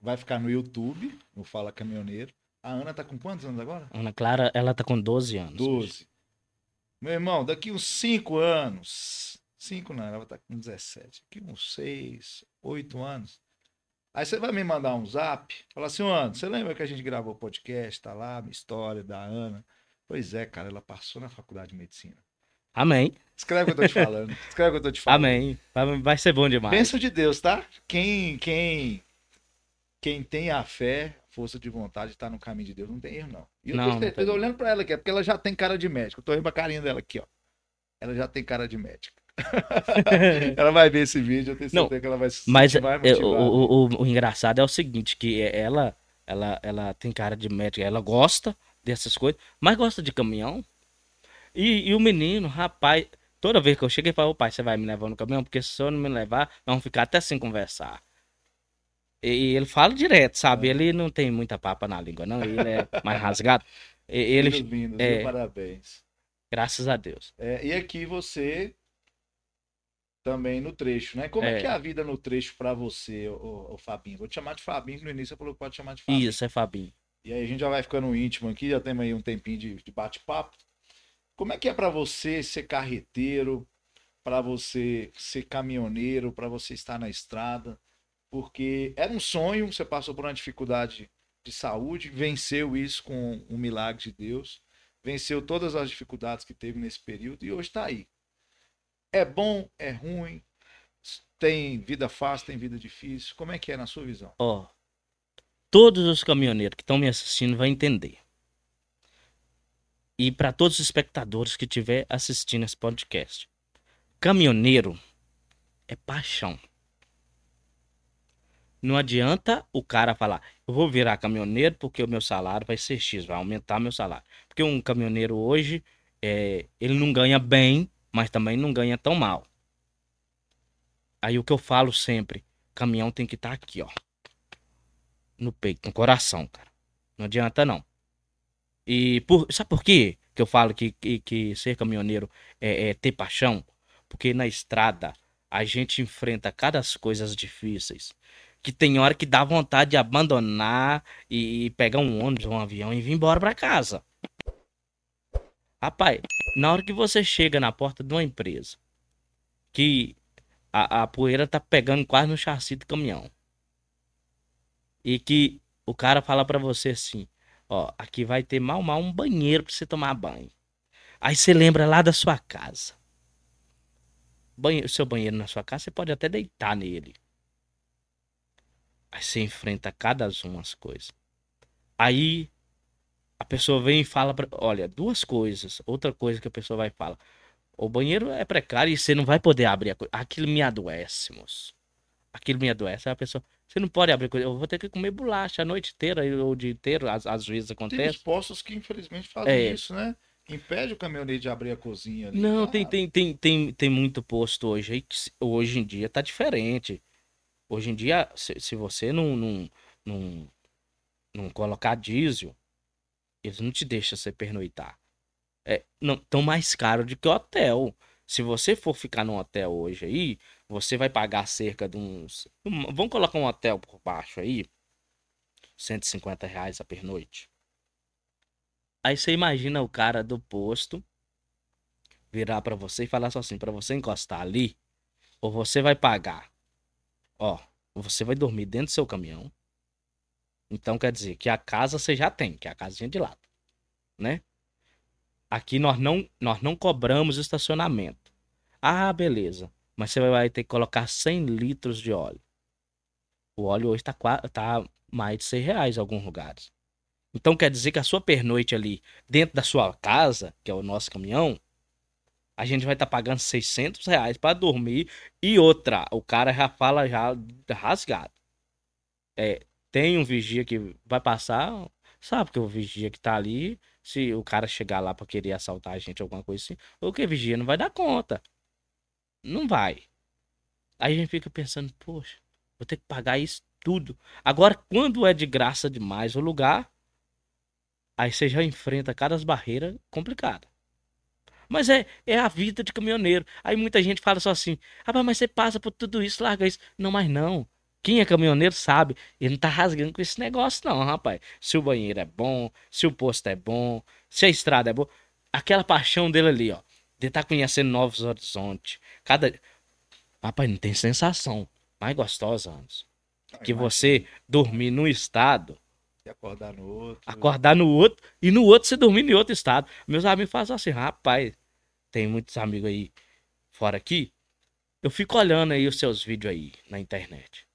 vai ficar no YouTube, no Fala Caminhoneiro. A Ana tá com quantos anos agora? Ana Clara, ela tá com 12 anos. hoje. 12. Meu irmão, daqui uns 5 anos. 5 não, ela vai estar com 17. Daqui uns 6, 8 anos. Aí você vai me mandar um zap, falar assim, Ana, você lembra que a gente gravou o podcast, tá lá, minha história da Ana? Pois é, cara, ela passou na faculdade de medicina. Amém. Escreve o que eu tô te falando. Escreve o que eu tô te falando. Amém. Vai, vai ser bom demais. Bênção de Deus, tá? Quem, quem, quem tem a fé, força de vontade, tá no caminho de Deus, não tem erro, não. E eu Não, tô, não certeza, olhando pra ela aqui, é porque ela já tem cara de médico. Eu tô indo pra carinha dela aqui, ó. Ela já tem cara de médica. ela vai ver esse vídeo, eu tenho Não, certeza que ela vai se Mas é, o, o, o- o engraçado é o seguinte, que é- ela, ela, ela tem cara de médica, ela gosta dessas coisas, mas gosta de caminhão. E, e o menino, rapaz, toda vez que eu cheguei, fala, ô pai, você vai me levar no caminhão? Porque se eu não me levar, nós vamos ficar até sem conversar. E ele fala direto, sabe? Ele não tem muita papa na língua, não. Ele é mais rasgado. Ele, lindos, é. Parabéns. graças a Deus. É, e aqui você também no trecho, né? Como é, É. que é a vida no trecho pra você, o, o Fabinho? Vou te chamar de Fabinho, que no início você falou que pode chamar de Fabinho. Isso, é Fabinho. E aí a gente já vai ficando íntimo aqui, já temos aí um tempinho de, de bate-papo. Como é que é pra você ser carreteiro, pra você ser caminhoneiro, pra você estar na estrada? Porque era um sonho, você passou por uma dificuldade de saúde, venceu isso com um milagre de Deus, venceu todas as dificuldades que teve nesse período e hoje está aí. É bom, é ruim, tem vida fácil, tem vida difícil. Como é que é na sua visão? Ó, todos os caminhoneiros que estão me assistindo vão entender. E para todos os espectadores que estiver assistindo esse podcast. Caminhoneiro é paixão. Não adianta o cara falar, eu vou virar caminhoneiro porque o meu salário vai ser X, vai aumentar meu salário. Porque um caminhoneiro hoje, é, ele não ganha bem, mas também não ganha tão mal. Aí o que eu falo sempre, caminhão tem que estar aqui, ó. No peito, no coração, cara. Não adianta não. E por, sabe por quê que eu falo que, que, que ser caminhoneiro é, é ter paixão? Porque na estrada a gente enfrenta cada coisas difíceis que tem hora que dá vontade de abandonar e pegar um ônibus ou um avião e vir embora para casa. Rapaz, na hora que você chega na porta de uma empresa, que a, a poeira tá pegando quase no chassi do caminhão, e que o cara fala para você assim: ó, aqui vai ter mal mal um banheiro para você tomar banho. Aí você lembra lá da sua casa. Banheiro, seu banheiro na sua casa, você pode até deitar nele. Aí você enfrenta cada uma as coisas. Aí a pessoa vem e fala, pra, olha, duas coisas. Outra coisa que a pessoa vai falar. O banheiro é precário e você não vai poder abrir a coisa. Aquilo me adoece, moço. Aquilo me adoece. Aí a pessoa, você não pode abrir coisa. Eu vou ter que comer bolacha a noite inteira ou o dia inteiro. Às, às vezes acontece. Tem postos que infelizmente fazem é. isso, né? Impede o caminhoneiro de abrir a cozinha. Ali, não, tem, tem, tem, tem, tem muito posto hoje. Hoje em dia tá diferente. Hoje em dia, se, se você não, não, não, não colocar diesel, eles não te deixam você pernoitar. É, não, tão mais caro do que hotel. Se você for ficar num hotel hoje aí, você vai pagar cerca de uns. Vamos colocar um hotel por baixo aí. 150 reais a pernoite. Aí você imagina o cara do posto virar para você e falar só assim: para você encostar ali, ou você vai pagar Ó, você vai dormir dentro do seu caminhão. Então quer dizer que a casa você já tem, que é a casinha de lado, né? Aqui nós não, nós não cobramos estacionamento. Ah, beleza. Mas você vai ter que colocar 100 litros de óleo. O óleo hoje está tá mais de 100 reais em alguns lugares. Então quer dizer que a sua pernoite ali dentro da sua casa, que é o nosso caminhão, a gente vai estar tá pagando 600 reais para dormir. E outra, o cara já fala já rasgado. É, tem um vigia que vai passar, sabe que o vigia que tá ali, se o cara chegar lá para querer assaltar a gente, alguma coisa assim, o que vigia não vai dar conta. Não vai. Aí a gente fica pensando, poxa, vou ter que pagar isso tudo. Agora, quando é de graça demais o lugar, aí você já enfrenta cada barreira complicada. Mas é, é a vida de caminhoneiro. Aí muita gente fala só assim: ah, mas você passa por tudo isso, larga isso. Não, mas não. Quem é caminhoneiro sabe, ele não tá rasgando com esse negócio, não, rapaz. Se o banheiro é bom, se o posto é bom, se a estrada é boa. Aquela paixão dele ali, ó. De estar tá conhecendo novos horizontes. Cada. Rapaz, não tem sensação mais gostosa, anos. Que você dormir no estado e acordar no outro. Acordar no outro e no outro você dormir em outro estado. Meus amigos fazem assim, rapaz, tem muitos amigos aí fora aqui. Eu fico olhando aí os seus vídeos aí na internet.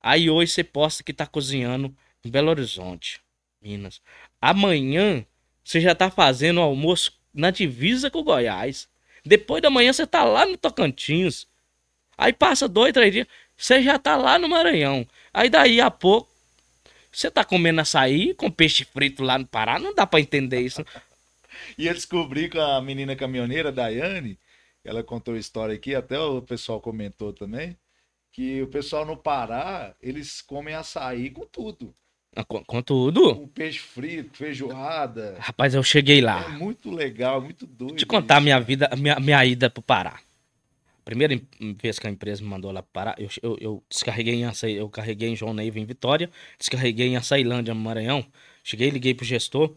Aí hoje você posta que tá cozinhando em Belo Horizonte, Minas. Amanhã você já tá fazendo almoço na divisa com o Goiás. Depois da manhã você tá lá no Tocantins. Aí passa dois, três dias, você já tá lá no Maranhão. Aí daí a pouco você tá comendo açaí com peixe frito lá no Pará? Não dá para entender isso. e eu descobri com a menina caminhoneira, Daiane, ela contou a história aqui, até o pessoal comentou também, que o pessoal no Pará, eles comem açaí com tudo. Ah, com, com tudo? Com peixe frito, feijoada. Rapaz, eu cheguei lá. É muito legal, muito doido. Vou te contar a minha vida, a minha, minha ida pro Pará primeira vez que a empresa me mandou lá parar, eu, eu, eu, descarreguei em açaí, eu carreguei em João Neiva em Vitória, descarreguei em Açailândia, Maranhão. Cheguei, liguei pro gestor.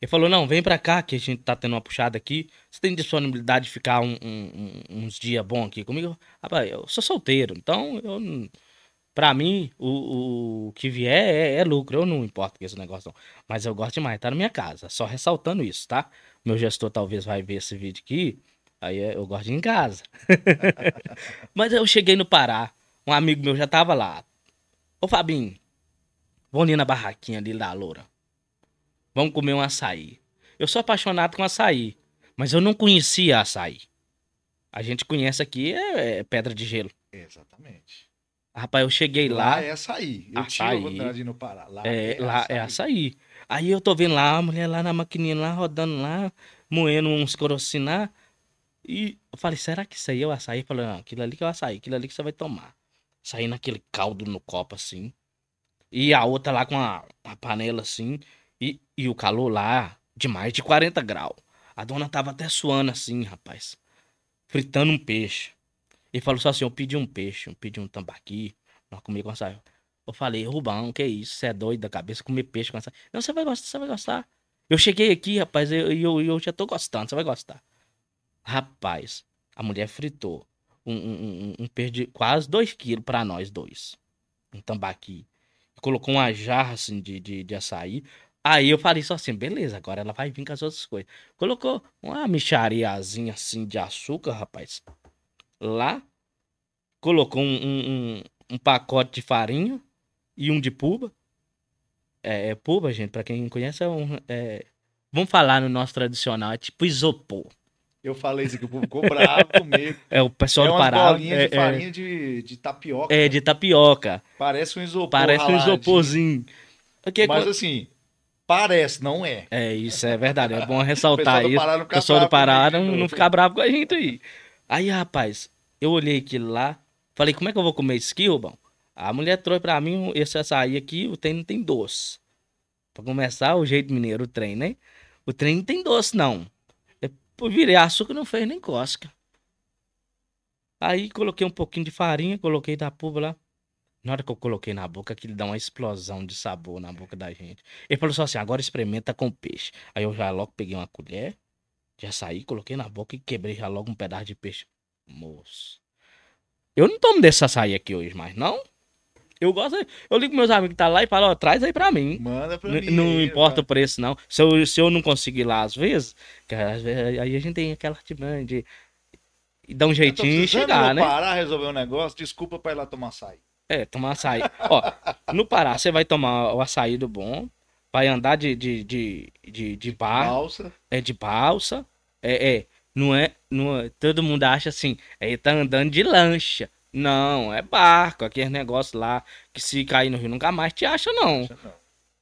Ele falou: Não, vem pra cá que a gente tá tendo uma puxada aqui. Você tem disponibilidade de ficar um, um, uns dias bom aqui comigo? Rapaz, eu sou solteiro, então eu. Pra mim, o, o que vier é, é lucro. Eu não importo com esse negócio, não. Mas eu gosto demais, tá na minha casa. Só ressaltando isso, tá? Meu gestor talvez vai ver esse vídeo aqui. Aí é, eu gosto de ir em casa. Mas eu cheguei no Pará. Um amigo meu já tava lá. Ô Fabinho, vamos ali na barraquinha ali da loura. Vamos comer um açaí. Eu sou apaixonado com açaí. Mas eu não conhecia açaí. A gente conhece aqui é, é pedra de gelo. Exatamente. Rapaz, eu cheguei lá. Lá é açaí. Eu açaí. tinha vontade de ir no Pará. Lá é, é lá açaí. é açaí. Aí eu tô vendo lá a mulher lá na maquininha, lá rodando lá, moendo uns corocinar. E eu falei, será que isso aí é o açaí? Eu falei, não, aquilo ali que é o açaí, aquilo ali que você vai tomar. Saindo aquele caldo no copo assim. E a outra lá com a, a panela assim. E, e o calor lá de mais de 40 graus. A dona tava até suando assim, rapaz. Fritando um peixe. E falou só assim: eu pedi um peixe, eu pedi um tambaqui. Nós comemos com açaí. Eu falei, Rubão, que isso? Você é doido da cabeça comer peixe com essa. Não, você vai gostar, você vai gostar. Eu cheguei aqui, rapaz, e eu, eu, eu já tô gostando, você vai gostar. Rapaz, a mulher fritou um, um, um, um de quase 2 quilos pra nós dois. Um tambaqui. Colocou uma jarra assim de, de, de açaí. Aí eu falei só assim, beleza, agora ela vai vir com as outras coisas. Colocou uma michariazinha assim de açúcar, rapaz. Lá. Colocou um, um, um, pacote de farinha e um de puba. É, é puba, gente, pra quem não conhece, é um. É... Vamos falar no nosso tradicional, é tipo isopor. Eu falei isso aqui, o povo ficou bravo comigo. É o pessoal é do umas Pará. bolinhas É, de farinha de, de tapioca. é, é de tapioca. Parece um isopor Parece um isoporzinho. Que Mas assim, parece, não é. É, isso é verdade. É bom ressaltar isso. O pessoal do Pará não, não. ficar bravo com a gente aí. Aí, rapaz, eu olhei aquilo lá, falei, como é que eu vou comer isso aqui, Rubão? A mulher trouxe pra mim esse açaí aqui, o trem não tem doce. Pra começar, o jeito mineiro, o trem, né? O trem não tem doce, não. Eu virei açúcar, não fez nem cosca. Aí coloquei um pouquinho de farinha, coloquei da puba lá. Na hora que eu coloquei na boca, aquilo dá uma explosão de sabor na boca da gente. Ele falou só assim, agora experimenta com peixe. Aí eu já logo peguei uma colher, já saí, coloquei na boca e quebrei já logo um pedaço de peixe. Moço. Eu não tomo desse açaí aqui hoje mais, não. Eu gosto. Eu ligo meus amigos que tá lá e falo, ó, traz aí pra mim. Manda pra mim. não aí, importa o preço, não. Se eu, se eu não conseguir ir lá às vezes, vezes aí a gente tem aquela artimanha de de dar um jeitinho e chegar, né? Pará resolver um negócio, desculpa pra ir lá tomar açaí. É, tomar açaí. Ó, no Pará, você vai tomar o açaí do bom, vai andar de, de, de, de, de barco, Balsa. é de balsa, é, é, não é, não é, todo mundo acha assim, é, tá andando de lancha. Não, é barco, aquele negócio lá, que se cair no rio nunca mais te acha, não.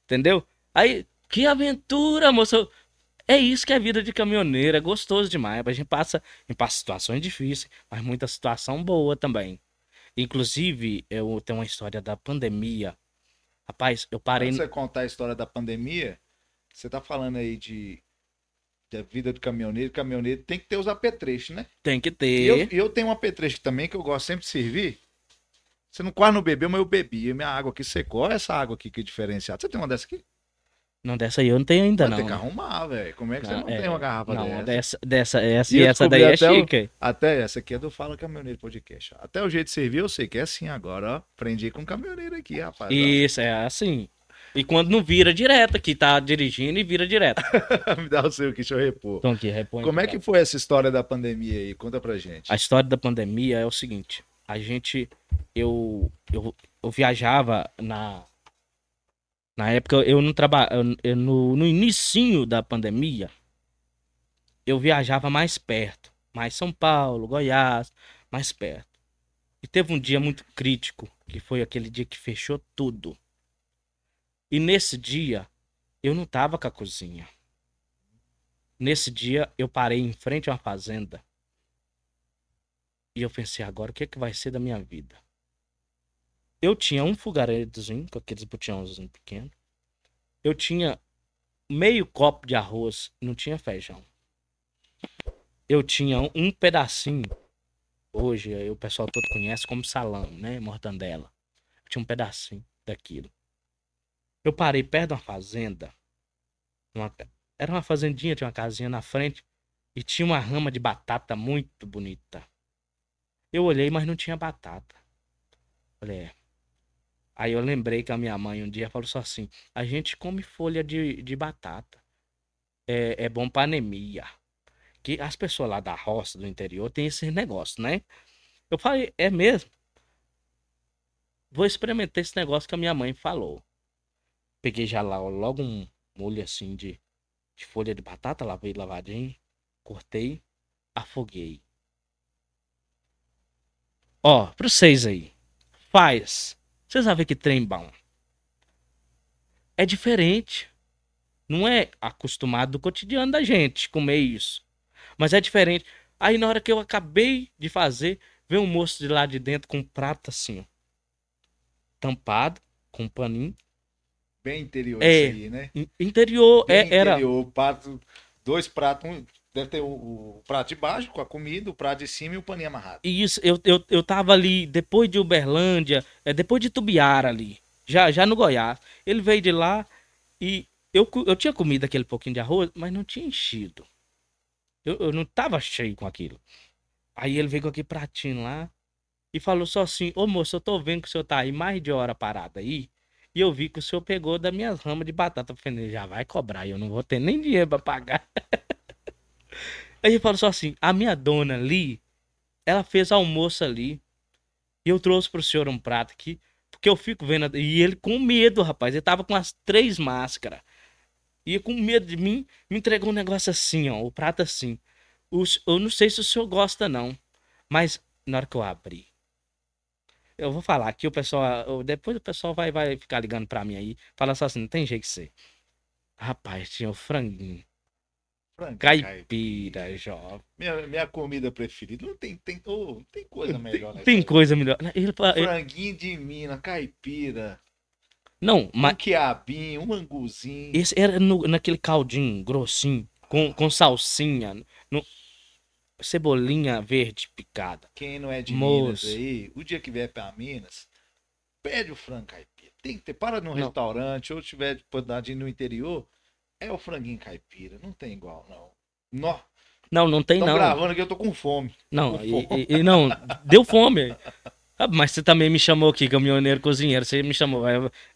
Entendeu? Aí, que aventura, moço. É isso que é vida de caminhoneiro, é gostoso demais. A gente passa, a gente passa situações difíceis, mas muita situação boa também. Inclusive, eu tenho uma história da pandemia. Rapaz, eu parei. De você contar a história da pandemia, você tá falando aí de da vida do caminhoneiro. Caminhoneiro tem que ter os apetrechos, né? Tem que ter. eu, e eu tenho um apetrecho também que eu gosto sempre de servir. Você não quase não bebeu, mas eu bebi. E minha água aqui secou. Olha essa água aqui que é diferenciada. Você tem uma dessa aqui? Não, dessa aí eu não tenho ainda, Vai não. ter que arrumar, velho. Como é que você não é, tem uma garrafa não, dessa? dessa? Dessa, essa E e eu essa daí é até o- chique. Até essa aqui é do Fala Caminhoneiro Podcast. ó. Até o jeito de servir eu sei que é assim agora, ó. Aprendi com caminhoneiro aqui, rapaz. ó. Isso, é assim. E quando não vira direto, que tá dirigindo e vira direto. Me dá o seu aqui, deixa eu repor. Então aqui, repõe. Como é que foi essa história da pandemia aí? Conta pra gente. A história da pandemia é o seguinte: a gente, eu, eu, eu viajava na, na época eu não trabalhava, no, no inicinho da pandemia, eu viajava mais perto, mais São Paulo, Goiás, mais perto. E teve um dia muito crítico, que foi aquele dia que fechou tudo. E nesse dia eu não tava com a cozinha. Nesse dia eu parei em frente a uma fazenda. E eu pensei, agora o que, é que vai ser da minha vida? Eu tinha um fogaredozinho, com aqueles botijãozinhos pequenos. Eu tinha meio copo de arroz, não tinha feijão. Eu tinha um- pedacinho, hoje o pessoal todo conhece como salame, né? Mortandela. Eu tinha um pedacinho daquilo. Eu parei perto de uma fazenda. uma era uma fazendinha, tinha uma casinha na frente. E tinha uma rama de batata muito bonita. Eu olhei, mas não tinha batata. Falei, é. Aí eu lembrei que a minha mãe um dia falou só assim: a gente come folha de, de batata. É, é bom pra anemia. Que as pessoas lá da roça, do interior, tem esse negócio, né? Eu falei, é mesmo? Vou experimentar esse negócio que a minha mãe falou. Peguei já lá, logo um molho assim de, de folha de batata, lavei lavadinho, cortei, afoguei. Ó, pra vocês aí. Faz. Vocês vão ver que trem bom. É diferente. Não é acostumado do cotidiano da gente comer isso. Mas é diferente. Aí na hora que eu acabei de fazer, veio um moço de lá de dentro com um prato assim, ó. Tampado, com um paninho. Bem interior É. aí, né? In- Interior, Bem é, era. interior, prato, dois pratos, um, deve ter o, o prato de baixo com a comida, o prato de cima e o paninho amarrado. Isso, eu, eu, eu tava ali depois de Uberlândia, é, depois de Tubiara ali. Já, já no Goiás. Ele veio de lá e eu, eu tinha comido aquele pouquinho de arroz, mas não tinha enchido. Eu, eu não tava cheio com aquilo. Aí ele veio com aquele pratinho lá e falou só assim: Ô moço, eu tô vendo que o senhor tá aí mais de hora parado aí. E eu vi que o senhor pegou das minhas ramas de batata. Eu falei, já vai cobrar, eu não vou ter nem dinheiro pra pagar. Aí ele falou só assim: a minha dona ali, ela fez almoço ali. E eu trouxe pro senhor um prato aqui. Porque eu fico vendo. E ele com medo, rapaz. Ele tava com as três máscaras. E com medo de mim, me entregou um negócio assim, ó. O prato assim. Eu não sei se o senhor gosta, não. Mas na hora que eu abri. Eu vou falar aqui, o pessoal. eu- Depois o pessoal vai, vai ficar ligando pra mim aí. Fala só assim, não tem jeito de ser. Rapaz, tinha o franguinho. Frango, Caipira, jovem. Minha, minha comida preferida. Não tem, tem, não tem coisa melhor, né? Tem coisa melhor. Ele fala- ele- Franguinho de Minas, caipira, Não, mas um quiabinho, um anguzinho. esse era no- naquele caldinho grossinho, com, com salsinha, no- cebolinha verde picada. Quem não é de Moço. Minas aí, o dia que vier pra Minas, pede o frango caipira. Tem que ter, para num Não. restaurante ou tiver de oportunidade de ir no interior, é o franguinho caipira. Não tem igual, não. Nó, Não, não tem tô não. gravando aqui, eu tô com fome. Não, com e, fome. e- e não, deu fome. Ah, Mas você também me chamou aqui, caminhoneiro cozinheiro. Você me chamou,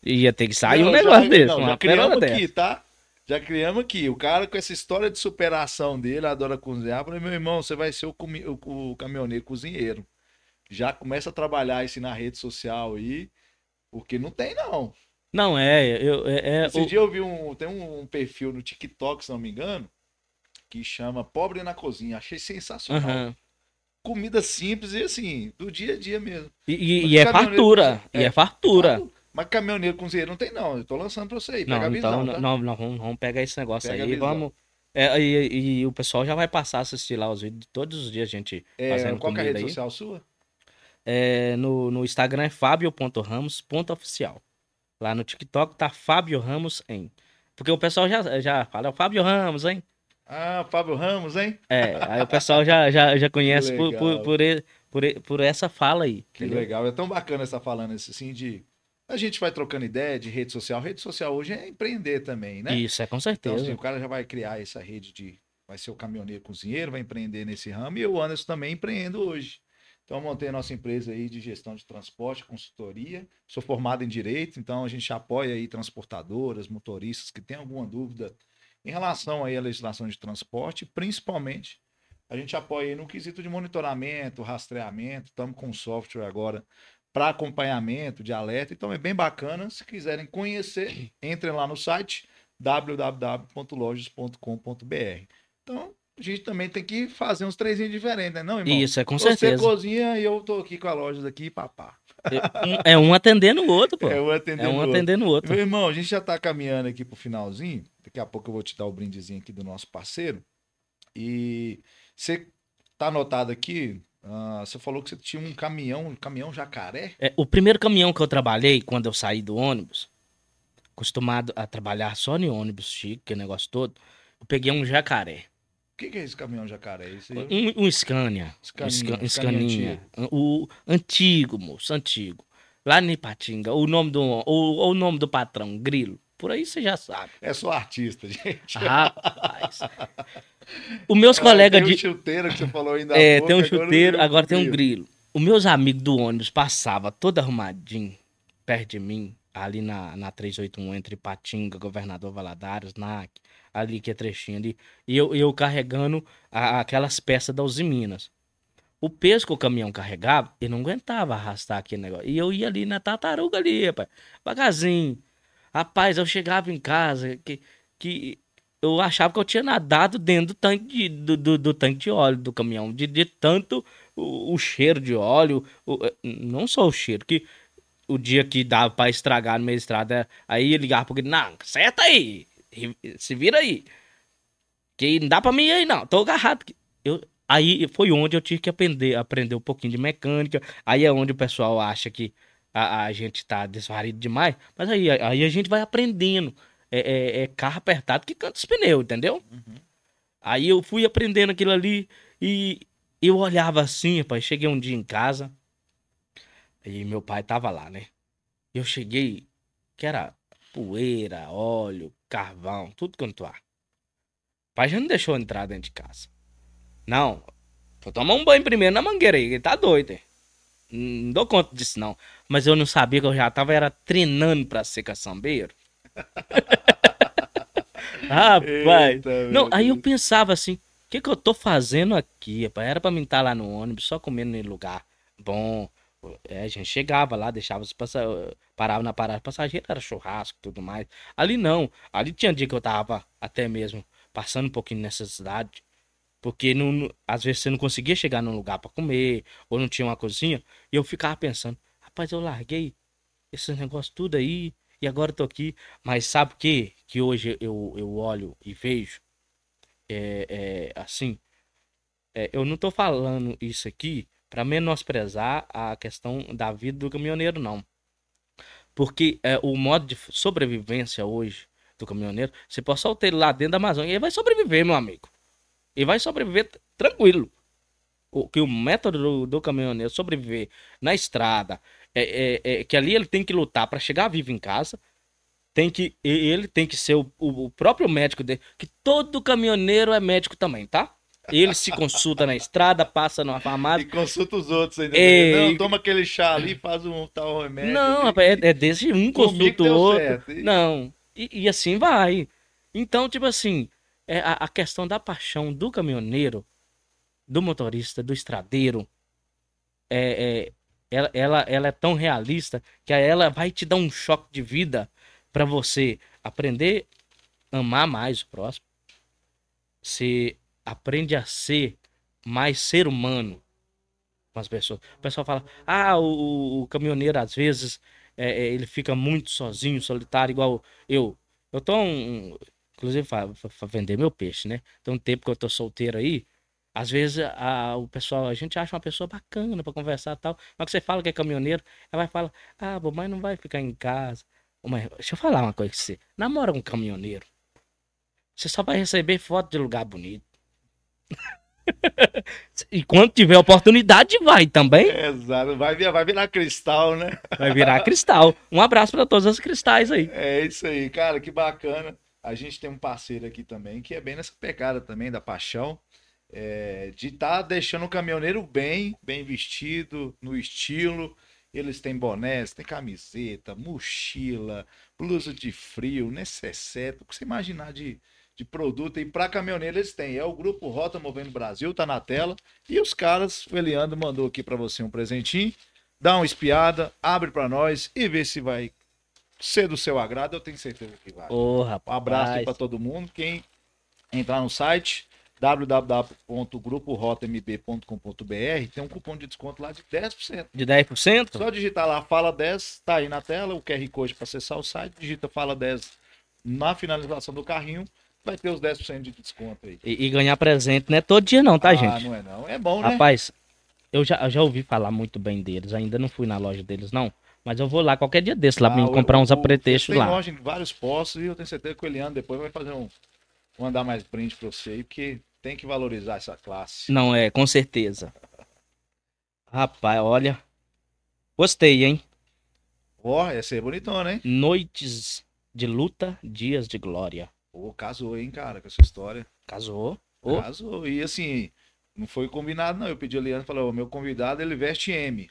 ia ter que sair Não, um já- negócio desse, não, uma dessa. aqui, tá? Já criamos aqui. O cara com essa história de superação dele, adora cozinhar. Falei, meu irmão, você vai ser o, o- o caminhoneiro cozinheiro. Já começa a trabalhar isso na rede social aí, porque não tem, não. Não, é, eu, é, é Esse o- dia eu vi um, tem um, perfil no TikTok, se não me engano, que chama Pobre na Cozinha. Achei sensacional. Aham. Comida simples e assim, do dia a dia mesmo. E, e- Mas e é fartura, cozinha- e é é, fartura. Mas caminhoneiro cozinheiro não tem, não. Eu tô lançando pra você aí. Pega Não, a visão, então, tá? não, não, vamos, vamos pegar esse negócio Pega aí, vamos... É, e, e o pessoal já vai passar a assistir lá os vídeos, todos os dias a gente É, fazendo qual que é a comida rede aí. social sua? É, no, no Instagram é fabio.ramos.oficial. Lá no TikTok tá Fábio Ramos em. Porque o pessoal já, já fala, é o Fábio Ramos, hein? Ah, Fábio Ramos, hein? É, aí o pessoal já, já, já conhece por, por, por, por, essa fala aí. Que entendeu? legal. É tão bacana essa falando assim de. A gente vai trocando ideia de rede social. Rede social hoje é empreender também, né? Isso, é com Então, certeza. assim, o cara já vai criar essa rede de. Vai ser o caminhoneiro cozinheiro, vai empreender nesse ramo. E eu, Anderson, também empreendo hoje. Então, eu montei a nossa empresa aí de gestão de transporte, consultoria. Sou formado em direito, então a gente apoia aí transportadoras, motoristas que têm alguma dúvida em relação aí à legislação de transporte, principalmente a gente apoia no quesito de monitoramento, rastreamento. Estamos com um software agora para acompanhamento de alerta. Então é bem bacana. Se quiserem conhecer, entrem lá no site www.lojas.com.br. Então, a gente também tem que fazer uns trezinhos diferentes, né? Não, irmão? Isso, é com Você certeza. cozinha e eu tô aqui com a loja daqui, papá. É um atendendo o outro, pô. É um atendendo É um o outro. atendendo o outro. Meu irmão, a gente já tá caminhando aqui pro finalzinho. Daqui a pouco eu vou te dar o brindezinho aqui do nosso parceiro. E você tá anotado aqui, ah, você falou que você tinha um caminhão, um caminhão jacaré. É, o primeiro caminhão que eu trabalhei, quando eu saí do ônibus, acostumado a trabalhar só em ônibus chique, que negócio todo, eu peguei um jacaré. O que, que é esse caminhão jacaré? Aí? Um, um Scania. Um Scania, Sca- um Scania Scania. O antigo, moço, antigo. Lá em Ipatinga, o nome do, o, o nome do patrão, Grilo. Por aí você já sabe. É só artista, gente. Rapaz. Os meus colegas tem de. um chuteiro que você falou ainda É, pouco, tem um agora chuteiro, eu agora tem um grilo. Os meus amigos do ônibus passavam todo arrumadinho, perto de mim, ali na, na 381, entre Patinga, Governador Valadares, NAC, ali que é trechinho ali. E eu, eu carregando a- aquelas peças da Uzi Minas. O peso que o caminhão carregava, ele não aguentava arrastar aquele negócio. E eu ia ali na tartaruga ali, rapaz, devagarzinho. Rapaz, eu chegava em casa que, que eu achava que eu tinha nadado dentro do tanque de, do, do, do tanque de óleo do caminhão, de, de tanto o, o cheiro de óleo, o- eh, não só o cheiro, que o dia que dava pra estragar no meio da estrada, aí eu ligava Guilherme, não, senta aí, se vira aí, que não dá pra mim aí não, tô agarrado. aqui." Eu, aí foi onde eu tive que aprender, aprender um pouquinho de mecânica, aí é onde o pessoal acha que a, a gente tá desvarido demais, mas aí, aí a gente vai aprendendo. É, é- é carro apertado que canta os pneus, entendeu? Aí eu fui aprendendo aquilo ali e eu olhava assim, rapaz. Cheguei um dia em casa e meu pai tava lá, né? Eu cheguei, que era poeira, óleo, carvão, tudo quanto há. O pai já não deixou entrar dentro de casa. Não, vou tomar um banho primeiro na mangueira aí, ele tá doido, hein? Não dou conta disso, não. Mas eu não sabia que eu já tava era treinando pra ser caçambeiro. Rapaz. Eita, não, aí eu pensava assim, o que que eu tô fazendo aqui, rapaz? Era pra mim estar lá no ônibus, só comendo em lugar bom. É, a gente chegava lá, deixava os passa... parava na parada passageira, era churrasco e tudo mais. Ali não, ali tinha dia que eu tava até mesmo passando um pouquinho necessidade, porque não, às vezes você não conseguia chegar num lugar pra comer, ou não tinha uma cozinha, e eu ficava pensando, rapaz, eu larguei esses negócios tudo aí, e agora tô aqui. Mas sabe o que? Que hoje eu, eu olho e vejo, é, é, assim, é, eu não tô falando isso aqui para menosprezar a questão da vida do caminhoneiro, não. Porque é, o modo de sobrevivência hoje do caminhoneiro, você pode soltar ele lá dentro da Amazônia, ele vai sobreviver, meu amigo. Ele vai sobreviver tranquilo. O, que o método do, do caminhoneiro sobreviver na estrada, é, é- é que ali ele tem que lutar para chegar vivo em casa, tem que e- ele tem que ser o, o- próprio médico dele, que todo caminhoneiro é médico também, tá? Ele se consulta na estrada, passa numa E farmácia. consulta os outros ainda. Ei. Não, toma aquele chá ali, faz um tal remédio. Não, rapaz, é, é desse um consulta o outro. certo. E- Não, e, e assim vai. Então, tipo assim, é a, a questão da paixão do caminhoneiro, do motorista, do estradeiro, é, é- ela, ela, ela é tão realista que ela vai te dar um choque de vida pra você aprender a amar mais o próximo. Você aprende a ser mais ser humano com as pessoas. O pessoal fala, ah, o, o caminhoneiro às vezes é, é, ele fica muito sozinho, solitário, igual eu. Eu tô um. Inclusive, para vender meu peixe, né? Tem um tempo que eu tô solteiro aí. Às vezes a, o pessoal, a gente acha uma pessoa bacana pra conversar tal. Mas que você fala que é caminhoneiro, ela vai falar, ah, mas não vai ficar em casa. Mas deixa eu falar uma coisa com você. Namora um caminhoneiro. Você só vai receber foto de lugar bonito. e quando tiver oportunidade, vai também. Exato, vai, vir- vai virar cristal, né? Vai virar cristal. Um abraço pra todos os cristais aí. É isso aí, cara, que bacana. A gente tem um parceiro aqui também que é bem nessa pegada também da paixão, é, de estar deixando o caminhoneiro bem, bem vestido, no estilo. Eles têm bonés, têm camiseta, mochila, blusa de frio, necessaire, o que você imaginar de, de produto. E para caminhoneiro eles têm. É o grupo Rota Movendo Brasil, tá na tela. E os caras, o Eliandro mandou aqui para você um presentinho. Dá uma espiada, abre para nós e vê se vai ser do seu agrado. Eu tenho certeza que vai. Ô, Um rapaz. abraço aí para todo mundo. Quem entrar no site www.gruporotamb.com.br tem um cupom de desconto lá de 10%. De 10%? Só digitar lá Fala 10, tá aí na tela, o QR Code para acessar o site, digita Fala 10 na finalização do carrinho, vai ter os 10% de desconto aí. E, e ganhar presente não é todo dia não, tá, ah, gente? não é não. É bom, né? Rapaz, eu já, eu já ouvi falar muito bem deles. Ainda não fui na loja deles, não. Mas eu vou lá qualquer dia desse lá pra Ah, mim o- comprar uns apretextos Tem lá. loja em vários postos e eu tenho certeza que o Eliano depois vai fazer um. Mandar mais brinde pra você aí, porque tem que valorizar essa classe. Não é, com certeza. Rapaz, olha. Gostei, hein? Ó, essa aí é bonitona, hein? Noites de luta, dias de glória. Pô, casou, hein, cara, com essa história. Casou? Ô, Casou. E assim, não foi combinado, não. Eu pedi a Eliane e falei, ó, meu convidado, ele veste M.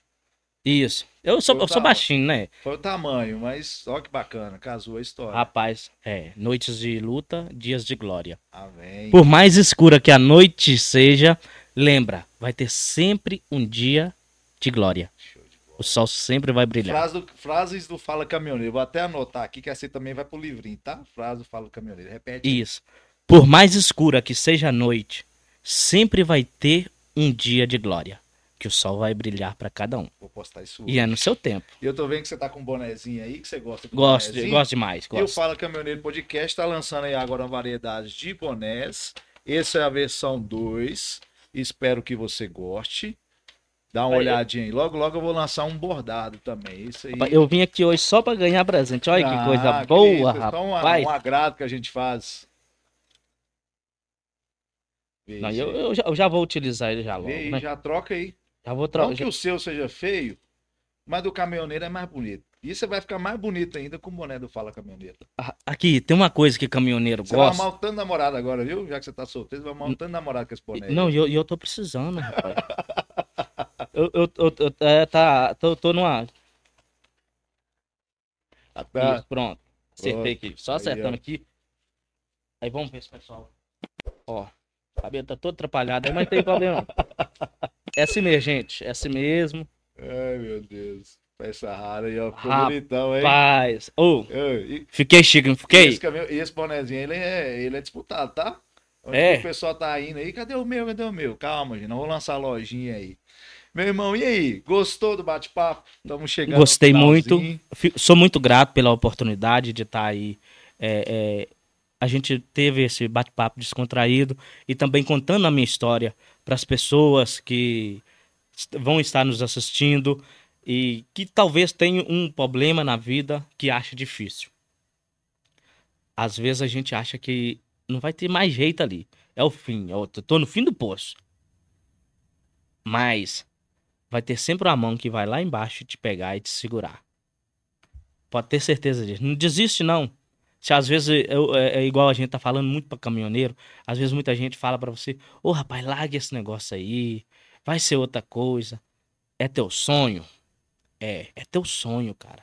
Isso. Eu sou, eu sou baixinho, né? Foi o tamanho, mas ó que bacana, casou a história. Rapaz, é. Noites de luta, dias de glória. Amém. Por mais escura que a noite seja, lembra, vai ter sempre um dia de glória. De. O sol sempre vai brilhar. Frase do- frases do Fala Caminhoneiro. Vou até anotar aqui que essa aí também vai pro livrinho, tá? Frase do Fala Caminhoneiro. Repete. Isso. Por mais escura que seja a noite, sempre vai ter um dia de glória. Que o sol vai brilhar para cada um. Vou postar isso. E é no seu tempo. E eu tô vendo que você tá com um bonezinho aí, que você gosta do Gosto, bonezinho. gosto demais. E o Gosto. Fala Caminhoneiro Podcast tá lançando aí agora uma variedade de bonés. Essa é a versão 2. Espero que você goste. Dá uma olhadinha aí. Logo, logo eu vou lançar um bordado também. Isso aí. Rapaz, Eu vim aqui hoje só para ganhar presente. Olha que Ah, coisa que boa, isso, é só um, rapaz. um agrado que a gente faz. Não, eu, eu já, eu já vou utilizar ele já logo, aí, né? já troca aí. Já vou Não trocar. que o seu seja feio, mas do caminhoneiro é mais bonito. E você vai ficar mais bonito ainda com o boné do Fala Caminhoneiro. Ah, Aqui, tem uma coisa que caminhoneiro Você vai gosta. um tanto de namorado agora, viu? Já que você tá solteiro, você vai de namorado com esse boné. aí. Não, e eu, eu tô precisando, rapaz. eu, eu, eu, eu- é, tá, tô, tô numa. Ah, tá. Isso, pronto. Acertei aqui. Só Aí, acertando ó. aqui. Aí vamos ver esse pessoal. Ó, o cabelo tá todo atrapalhado mas tem problema. É assim mesmo, gente. É assim mesmo. Ai, meu Deus. Peça rara aí, ó. Ficou Rapaz. bonitão, hein? Paz. Ô, Ei, e- fiquei chique, não fiquei? esse, e esse bonézinho, ele é, ele é disputado, tá? Onde É. o pessoal tá indo aí, cadê o meu, cadê o meu? Calma, gente, não vou lançar a lojinha aí. Meu irmão, e aí? Gostou do bate-papo? Estamos chegando Gostei muito. Sou muito grato pela oportunidade de estar aí. É, é, a gente teve esse bate-papo descontraído e também contando a minha história para as pessoas que vão estar nos assistindo e que talvez tenham um problema na vida que acha difícil. Às vezes a gente acha que não vai ter mais jeito ali. É o fim. Eu tô no fim do poço. Mas vai ter sempre uma mão que vai lá embaixo te pegar e te segurar. Pode ter certeza disso. Não desiste, não. Se às vezes eu- é, é igual a gente tá falando muito pra caminhoneiro, às vezes muita gente fala pra você: Ô rapaz, larga esse negócio aí, vai ser outra coisa. É teu sonho? É, é teu sonho, cara.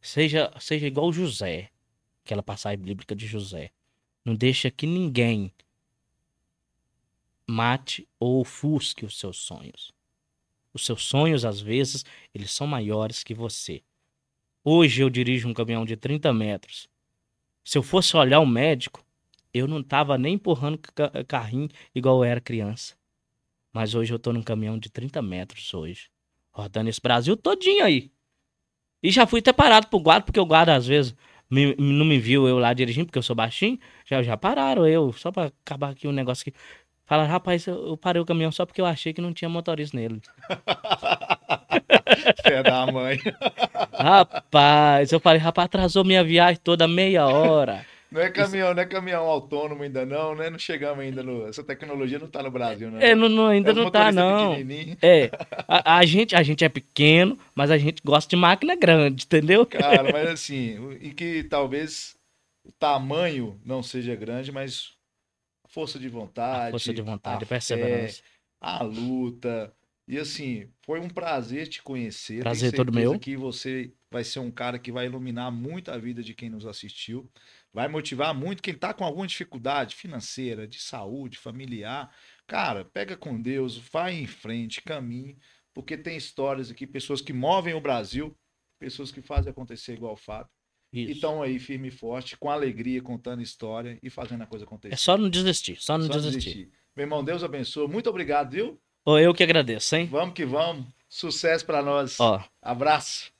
Seja, seja igual José, aquela passagem bíblica de José. Não deixa que ninguém mate ou ofusque os seus sonhos. Os seus sonhos, às vezes, eles são maiores que você. Hoje eu dirijo um caminhão de 30 metros. Se eu fosse olhar o médico, eu não tava nem empurrando ca- carrinho igual eu era criança. Mas hoje eu tô num caminhão de 30 metros hoje. Rodando esse Brasil todinho aí. E já fui até parado pro guarda, porque o guarda às vezes me- não me viu eu lá dirigindo, porque eu sou baixinho. Já, já pararam eu, só pra acabar aqui o negócio aqui. Falaram, rapaz, eu parei o caminhão só porque eu achei que não tinha motorista nele. Fé da mãe. Rapaz, eu falei, rapaz, atrasou minha viagem toda meia hora. Não é caminhão, não é caminhão autônomo ainda não, né? Não chegamos ainda no... Essa tecnologia não tá no Brasil, não. É, não, não- ainda É não tá, não. É, a, a gente, a gente é pequeno, mas a gente gosta de máquina grande, entendeu? Cara, mas assim, e que talvez o tamanho não seja grande, mas força de vontade, A força de vontade, a a perseverança. fé, a luta. E assim, foi um prazer te conhecer. Prazer todo meu. que você vai ser um cara que vai iluminar muito a vida de quem nos assistiu. Vai motivar muito quem tá com alguma dificuldade financeira, de saúde, familiar. Cara, pega com Deus, vai em frente, caminhe, porque tem histórias aqui, pessoas que movem o Brasil, pessoas que fazem acontecer igual o Fábio. E Isso. estão aí firme e forte, com alegria, contando história e fazendo a coisa acontecer. É só não desistir, só não Só desistir. desistir. Meu irmão, Deus abençoe. Muito obrigado, viu? Eu que agradeço, hein? Vamos que vamos. Sucesso pra nós. Ó, Abraço.